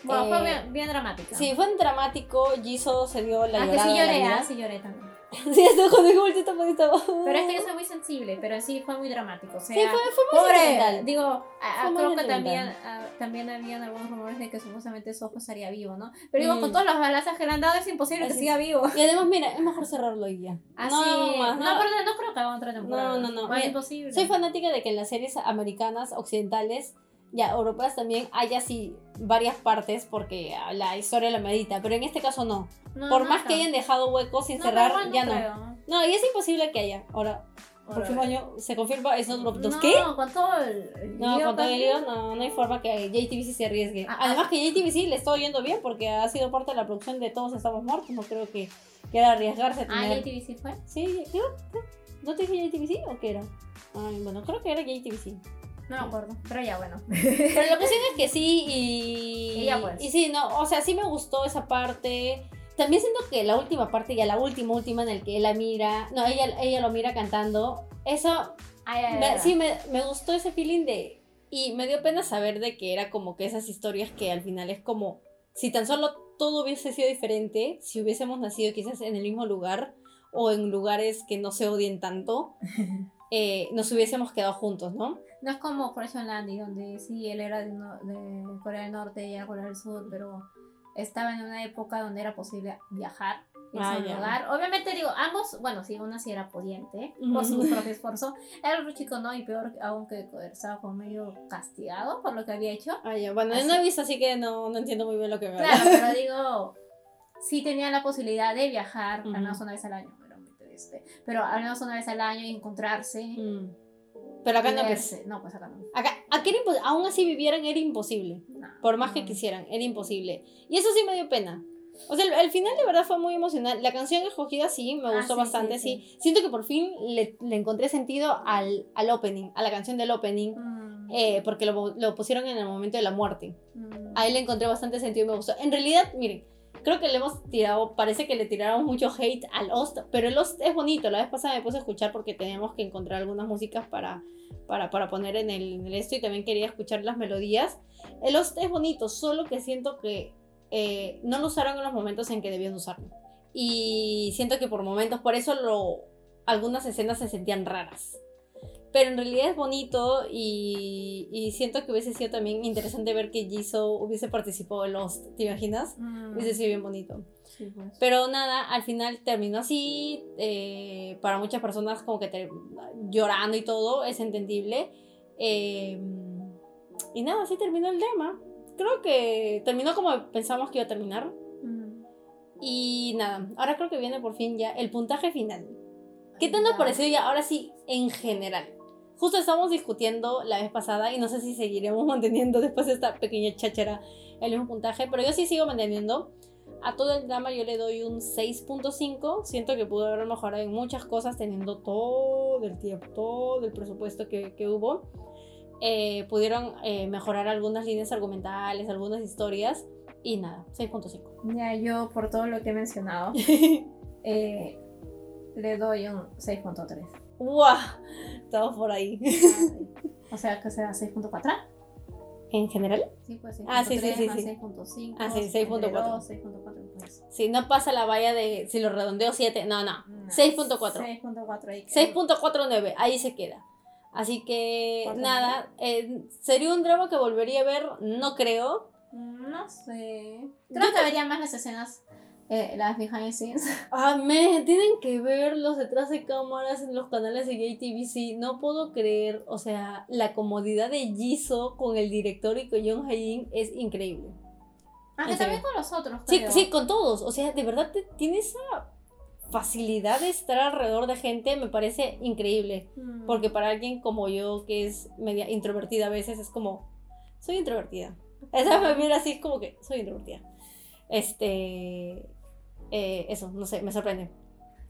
[SPEAKER 2] Bueno,
[SPEAKER 1] Eh,
[SPEAKER 2] fue bien, bien dramática.
[SPEAKER 1] Sí, fue dramático. Jisoo se dio la
[SPEAKER 2] Ah, que
[SPEAKER 1] llorada
[SPEAKER 2] sí
[SPEAKER 1] de la
[SPEAKER 2] lloré, ah, sí lloré también.
[SPEAKER 1] Sí, cuando dijo el chiste, pues, estaba-
[SPEAKER 2] Pero es que yo soy muy sensible, pero sí fue muy dramático. O sea,
[SPEAKER 1] Sí, fue, fue muy
[SPEAKER 2] pobre,
[SPEAKER 1] sentimental.
[SPEAKER 2] digo, a- a- creo que también, ah, también habían algunos rumores de que supuestamente Soho estaría vivo, ¿no? Pero digo,
[SPEAKER 1] Mm.
[SPEAKER 2] con todas las balazas que le han dado es imposible que
[SPEAKER 1] Así
[SPEAKER 2] siga vivo.
[SPEAKER 1] Y además, mira, es mejor cerrarlo y ya.
[SPEAKER 2] Así,
[SPEAKER 1] no, más,
[SPEAKER 2] no,
[SPEAKER 1] no.
[SPEAKER 2] pero no creo que haga otra temporada.
[SPEAKER 1] No, no, no.
[SPEAKER 2] Más
[SPEAKER 1] Mira,
[SPEAKER 2] imposible.
[SPEAKER 1] Soy fanática de que en las series americanas, occidentales, ya europeas también, haya así varias partes porque la historia la medita, pero en este caso no.
[SPEAKER 2] No,
[SPEAKER 1] Por
[SPEAKER 2] no
[SPEAKER 1] más
[SPEAKER 2] acá.
[SPEAKER 1] que hayan dejado huecos sin
[SPEAKER 2] No,
[SPEAKER 1] cerrar,
[SPEAKER 2] igual
[SPEAKER 1] ya no.
[SPEAKER 2] creo.
[SPEAKER 1] No, y es imposible que haya. Ahora, próximo año se confirma Snowdrop 2.
[SPEAKER 2] no,
[SPEAKER 1] ¿Qué?
[SPEAKER 2] con todo el,
[SPEAKER 1] No, con todo el lío, no, no hay forma que JTBC se arriesgue.
[SPEAKER 2] Ah,
[SPEAKER 1] Además
[SPEAKER 2] ah.
[SPEAKER 1] que JTBC le está oyendo bien porque ha sido parte de la producción de Todos Estamos Muertos. No creo que quiera arriesgarse a
[SPEAKER 2] Ah,
[SPEAKER 1] tener...
[SPEAKER 2] JTBC fue.
[SPEAKER 1] Sí, ¿sí? ¿no te dije JTBC o qué era? Ay, bueno, creo que era JTBC.
[SPEAKER 2] No me acuerdo, pero ya bueno.
[SPEAKER 1] Pero la cuestión es que sí y...
[SPEAKER 2] Y ya, pues.
[SPEAKER 1] Y sí, no, o sea, sí me gustó esa parte. También siento que la última parte, ya la última, última en el que él la mira, no, ella, ella lo mira cantando, eso,
[SPEAKER 2] Ay, ay,
[SPEAKER 1] me-
[SPEAKER 2] ay.
[SPEAKER 1] sí, me, me gustó ese feeling de... Y me dio pena saber de que era como que esas historias que al final es como, si tan solo todo hubiese sido diferente, si hubiésemos nacido quizás en el mismo lugar o en lugares que no se odien tanto, eh, nos hubiésemos quedado juntos, ¿no?
[SPEAKER 2] No es como Operation Landy, donde sí, él era de, de Corea del Norte y ella Corea del Sur, pero estaba en una época donde era posible viajar irse
[SPEAKER 1] Ah,
[SPEAKER 2] a un lugar. Obviamente, digo, ambos, bueno, sí, una sí era pudiente, por su propio esfuerzo. El otro chico no, y peor aún que estaba como medio castigado por lo que había hecho.
[SPEAKER 1] Ah, bueno,
[SPEAKER 2] Así.
[SPEAKER 1] no he visto, así que no, no entiendo muy bien lo que me
[SPEAKER 2] Claro, pero digo, sí tenía la posibilidad de viajar
[SPEAKER 1] Ujú.
[SPEAKER 2] al menos una vez al año, pero. Pero al menos una vez al año y encontrarse.
[SPEAKER 1] Mm. Pero acá no, pues.
[SPEAKER 2] verse. No, pues acá no.
[SPEAKER 1] Acá, era aún así vivieran era imposible.
[SPEAKER 2] No,
[SPEAKER 1] Por más que quisieran, era imposible. Y eso sí me dio pena. O sea, el, el final de verdad fue muy emocional. La canción escogida sí, me
[SPEAKER 2] Ah,
[SPEAKER 1] gustó
[SPEAKER 2] sí,
[SPEAKER 1] bastante,
[SPEAKER 2] sí,
[SPEAKER 1] sí, Siento que por fin le, le encontré sentido al, al opening, a la canción del opening,
[SPEAKER 2] Mm,
[SPEAKER 1] eh, porque lo, lo pusieron en el momento de la muerte.
[SPEAKER 2] mm.
[SPEAKER 1] Ahí le encontré bastante sentido y me gustó. En realidad, miren, creo que le hemos tirado, parece que le tiraron mucho hate al Lost, pero el Lost es bonito. La vez pasada me puse a escuchar porque teníamos que encontrar algunas músicas para, para, para poner en el, en el esto y también quería escuchar las melodías. El Lost es bonito, solo que siento que eh, no lo usaron en los momentos en que debían usarlo. Y siento que por momentos, por eso lo, algunas escenas se sentían raras. Pero en realidad es bonito y, y siento que hubiese sido también interesante ver que Jisoo hubiese participado en Lost, ¿te imaginas?
[SPEAKER 2] Mm,
[SPEAKER 1] Hubiese sido bien bonito.
[SPEAKER 2] sí, pues.
[SPEAKER 1] Pero nada, al final terminó así. eh, para muchas personas como que te- llorando y todo, es entendible. Eh, y nada, así terminó el tema. Creo que terminó como pensamos que iba a terminar.
[SPEAKER 2] Mm.
[SPEAKER 1] Y nada, ahora creo que viene por fin ya el puntaje final. ¿Qué nos
[SPEAKER 2] Ya.
[SPEAKER 1] pareció ya ahora sí en general? Justo estábamos discutiendo la vez pasada y no sé si seguiremos manteniendo después de esta pequeña cháchara el mismo puntaje, pero yo sí sigo manteniendo. A todo el drama yo le doy un 6.5. Siento que pudo haber mejorado en muchas cosas teniendo todo el tiempo, todo el presupuesto que, que hubo. Eh, pudieron eh, mejorar algunas líneas argumentales, algunas historias y nada, 6.5.
[SPEAKER 2] Ya yo, por todo lo que he mencionado, eh, le doy un 6.3.
[SPEAKER 1] ¡Guau! Estamos por ahí.
[SPEAKER 2] o sea, que sea 6.4.
[SPEAKER 1] ¿En general?
[SPEAKER 2] Sí, pues
[SPEAKER 1] Ah, sí, sí, sí,
[SPEAKER 2] más
[SPEAKER 1] sí.
[SPEAKER 2] 6.5.
[SPEAKER 1] Ah, sí, 6.4.
[SPEAKER 2] 6.4. Pues.
[SPEAKER 1] Si no pasa la valla de si lo redondeo 7, no, no.
[SPEAKER 2] No,
[SPEAKER 1] 6.4.
[SPEAKER 2] 6.4 ahí queda.
[SPEAKER 1] 6.49, ahí se queda. Así que nada, eh, ¿sería un drama que volvería a ver? No creo.
[SPEAKER 2] Mm, No sé.
[SPEAKER 1] Yo
[SPEAKER 2] Creo que
[SPEAKER 1] te-
[SPEAKER 2] vería más las escenas, eh, las behind the scenes.
[SPEAKER 1] Ah, me tienen que ver los detrás de cámaras en los canales de JTBC. No puedo creer, o sea, la comodidad de Jisoo con el director y con Jung Hae-in es increíble.
[SPEAKER 2] Aunque
[SPEAKER 1] En
[SPEAKER 2] también con los otros.
[SPEAKER 1] Sí,
[SPEAKER 2] creo.
[SPEAKER 1] sí, con todos. O sea, de verdad te- tiene esa facilidad de estar alrededor de gente, me parece increíble.
[SPEAKER 2] Mm.
[SPEAKER 1] Porque para alguien como yo, que es media introvertida a veces, es como, soy introvertida. Esa mira así, es como que soy introvertida. Este, eh, eso, no sé, me sorprende.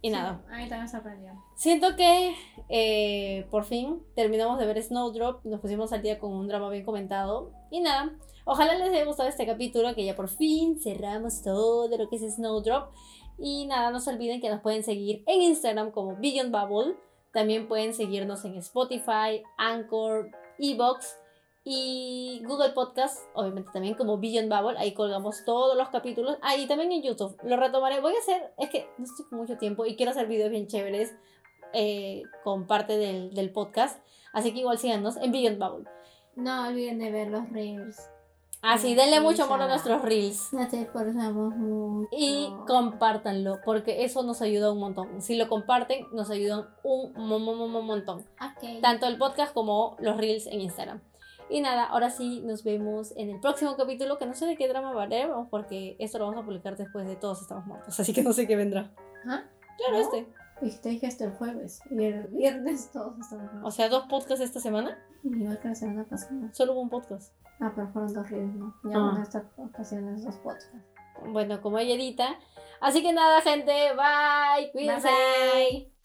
[SPEAKER 1] Y
[SPEAKER 2] Sí,
[SPEAKER 1] nada,
[SPEAKER 2] A mí también me sorprendió.
[SPEAKER 1] siento que eh, por fin terminamos de ver Snowdrop, nos pusimos al día con un drama bien comentado. Y nada, ojalá les haya gustado este capítulo, que ya por fin cerramos todo de lo que es Snowdrop. Y nada, no se olviden que nos pueden seguir en Instagram como Beyond Bubble. También pueden seguirnos en Spotify, Anchor, Evox. Y Google Podcast, obviamente también como Beyond Bubble, ahí colgamos todos los capítulos. Ah, y también en YouTube. Lo retomaré. Voy a hacer, es que no estoy con mucho tiempo y quiero hacer videos bien chéveres eh, con parte del, del podcast. Así que igual síganos en Beyond Bubble.
[SPEAKER 2] No olviden de ver los reels.
[SPEAKER 1] Así,
[SPEAKER 2] Sí,
[SPEAKER 1] denle mucho amor a nuestros reels.
[SPEAKER 2] No te esforzamos mucho.
[SPEAKER 1] Y compártanlo, porque eso nos ayuda un montón. Si lo comparten, nos ayudan un mo- mo- mo- mo- montón.
[SPEAKER 2] Ok.
[SPEAKER 1] Tanto el podcast como los reels en Instagram. Y nada, ahora sí nos vemos en el próximo capítulo, que no sé de qué drama haremos, porque esto lo vamos a publicar después de Todos Estamos Muertos, así que no sé qué vendrá.
[SPEAKER 2] ¿Ah?
[SPEAKER 1] Claro,
[SPEAKER 2] ¿No?
[SPEAKER 1] este.
[SPEAKER 2] Y te dije hasta el jueves. Y el viernes todos estamos.
[SPEAKER 1] O sea, dos podcasts esta semana.
[SPEAKER 2] Igual que la semana pasada.
[SPEAKER 1] Solo hubo un podcast.
[SPEAKER 2] Ah, pero fueron dos reels, ¿no? Ya
[SPEAKER 1] Ah.
[SPEAKER 2] en esta ocasión es dos podcasts.
[SPEAKER 1] Bueno, como ella edita. Así que nada, gente. Bye. Cuídense.
[SPEAKER 2] Bye, bye.